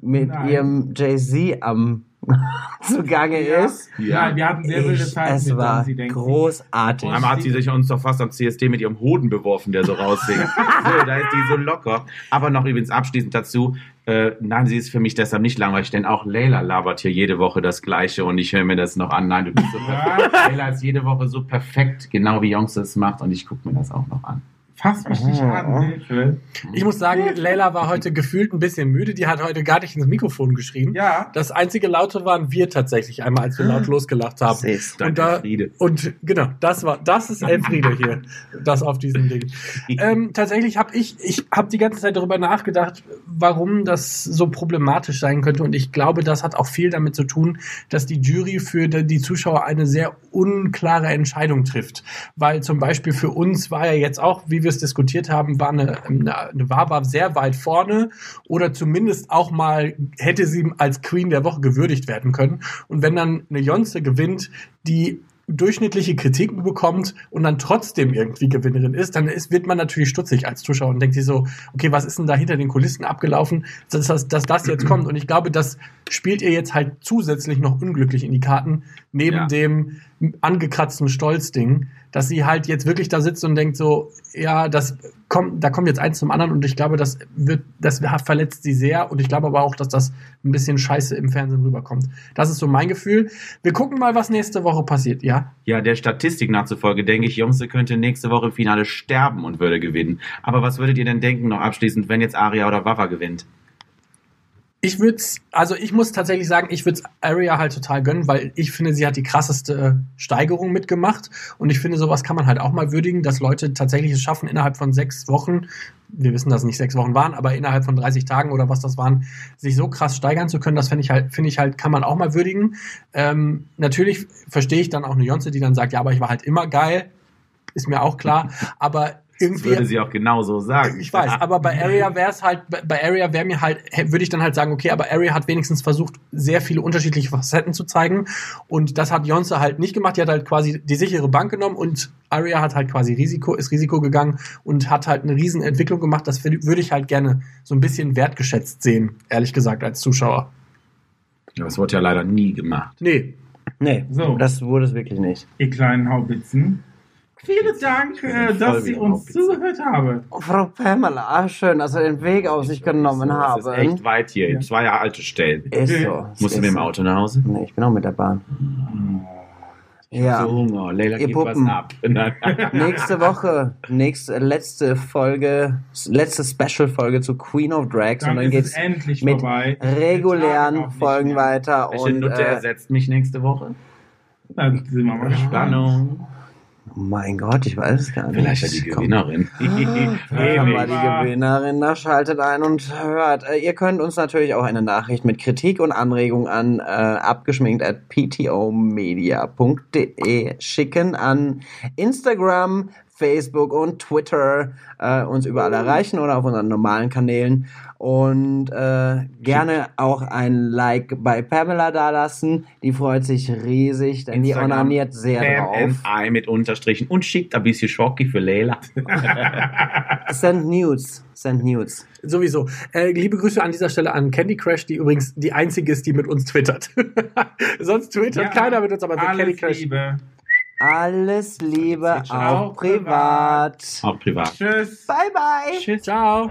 mit Nein. ihrem Jay-Z am *laughs* zugange ja. ist. Ja, wir hatten sehr wilde Zeit. Es war sie, großartig. Einmal hat sie sich uns doch fast am CSD mit ihrem Hoden beworfen, der so raushing. *laughs* so, da ist die so locker. Aber noch übrigens abschließend dazu, äh, nein, sie ist für mich deshalb nicht langweilig, denn auch Leila labert hier jede Woche das Gleiche und ich höre mir das noch an. Nein, du bist so perfekt. Leila ist jede Woche so perfekt, genau wie Jungs es macht und ich gucke mir das auch noch an Fass mich nicht an, Hilfe. Ich muss sagen, Leila war heute gefühlt ein bisschen müde. Die hat heute gar nicht ins Mikrofon geschrien. Ja. Das einzige Laute waren wir tatsächlich einmal, als wir laut losgelacht haben. Siehst Und da, Friede. und genau, das war, das ist Elfriede hier, das auf diesem Ding. Ähm, tatsächlich habe ich, ich habe die ganze Zeit darüber nachgedacht, warum das so problematisch sein könnte. Und ich glaube, das hat auch viel damit zu tun, dass die Jury für die Zuschauer eine sehr unklare Entscheidung trifft. Weil zum Beispiel für uns war ja jetzt auch, wie wir es diskutiert haben, war eine, eine, eine Wawa sehr weit vorne oder zumindest auch mal hätte sie als Queen der Woche gewürdigt werden können. Und wenn dann eine Jonze gewinnt, die durchschnittliche Kritiken bekommt und dann trotzdem irgendwie Gewinnerin ist, dann ist, wird man natürlich stutzig als Zuschauer und denkt sich so, okay, was ist denn da hinter den Kulissen abgelaufen, dass, dass, dass das jetzt kommt. Und ich glaube, das spielt ihr jetzt halt zusätzlich noch unglücklich in die Karten, neben Ja. dem angekratzten Stolzding, dass sie halt jetzt wirklich da sitzt und denkt so, ja, das kommt, da kommt jetzt eins zum anderen und ich glaube, das wird, das verletzt sie sehr und ich glaube aber auch, dass das ein bisschen scheiße im Fernsehen rüberkommt. Das ist so mein Gefühl. Wir gucken mal, was nächste Woche passiert, ja? Ja, der Statistik nachzufolge denke ich, Jonse könnte nächste Woche im Finale sterben und würde gewinnen. Aber was würdet ihr denn denken, noch abschließend, wenn jetzt Aria oder Wawa gewinnt? Ich würde also ich muss tatsächlich sagen, ich würde Aria halt total gönnen, weil ich finde, sie hat die krasseste Steigerung mitgemacht. Und ich finde, sowas kann man halt auch mal würdigen, dass Leute tatsächlich es schaffen, innerhalb von sechs Wochen, wir wissen, dass es nicht sechs Wochen waren, aber innerhalb von 30 Tagen oder was das waren, sich so krass steigern zu können, das finde ich halt, finde ich halt, kann man auch mal würdigen. Ähm, natürlich verstehe ich dann auch eine Jonze, die dann sagt, ja, aber ich war halt immer geil, ist mir auch klar, aber Das irgendwie würde sie auch genauso sagen. ich weiß, aber bei Area wäre es halt, bei- Area wäre mir halt, würde ich dann halt sagen, okay, aber Area hat wenigstens versucht, sehr viele unterschiedliche Facetten zu zeigen. Und das hat Jonze halt nicht gemacht. Die hat halt quasi die sichere Bank genommen und Area hat halt quasi Risiko, ist Risiko gegangen und hat halt eine riesen Entwicklung gemacht. Das würde würde ich halt gerne so ein bisschen wertgeschätzt sehen, ehrlich gesagt, als Zuschauer. Das wurde ja leider nie gemacht. Nee. Nee, So. das wurde es wirklich nicht. Ihr kleinen Haubitzen. Vielen Dank, äh, dass Sie uns zugehört haben. Oh, Frau Pamela, ah, schön, dass Sie den Weg auf sich genommen Das ist haben. echt weit hier, Ja. zwei alte Stellen. Ist so. Musst du mit dem. Auto nach Hause? Nee, ich bin auch mit der Bahn. Ich Ja. so Hunger. Leila Ihr Puppen. was ab. *laughs* Nächste Woche, nächste, letzte Folge, letzte Special-Folge zu Queen of Drags Dann, und dann geht's es endlich mit vorbei. Regulären Folgen mehr. weiter Welche und Nutte äh, ersetzt mich nächste Woche? Da sind wir mal. Spannung. Oh mein Gott, ich weiß es gar nicht. Vielleicht ja die Komm. Gewinnerin. *laughs* Vielleicht haben wir Ewig. die Gewinnerin, da schaltet ein und hört. Äh, ihr könnt uns natürlich auch eine Nachricht mit Kritik und Anregung an äh, abgeschminkt at ptomedia.de schicken, an Instagram, Facebook und Twitter äh, uns überall erreichen oder auf unseren normalen Kanälen und äh, gerne auch ein Like bei Pamela dalassen. Die freut sich riesig, denn die Instagram, onaniert sehr drauf. PMI mit Unterstrichen und schickt ein bisschen Schocki für Leila. *laughs* *laughs* Send News, send News. Sowieso. Äh, liebe Grüße an dieser Stelle an Candy Crash, die übrigens die einzige ist, die mit uns twittert. *laughs* Sonst twittert Ja, keiner mit uns, aber Candy Crash. Liebe. Alles Liebe, Ciao, auch privat. Auch privat. Tschüss. Bye, bye. Ciao.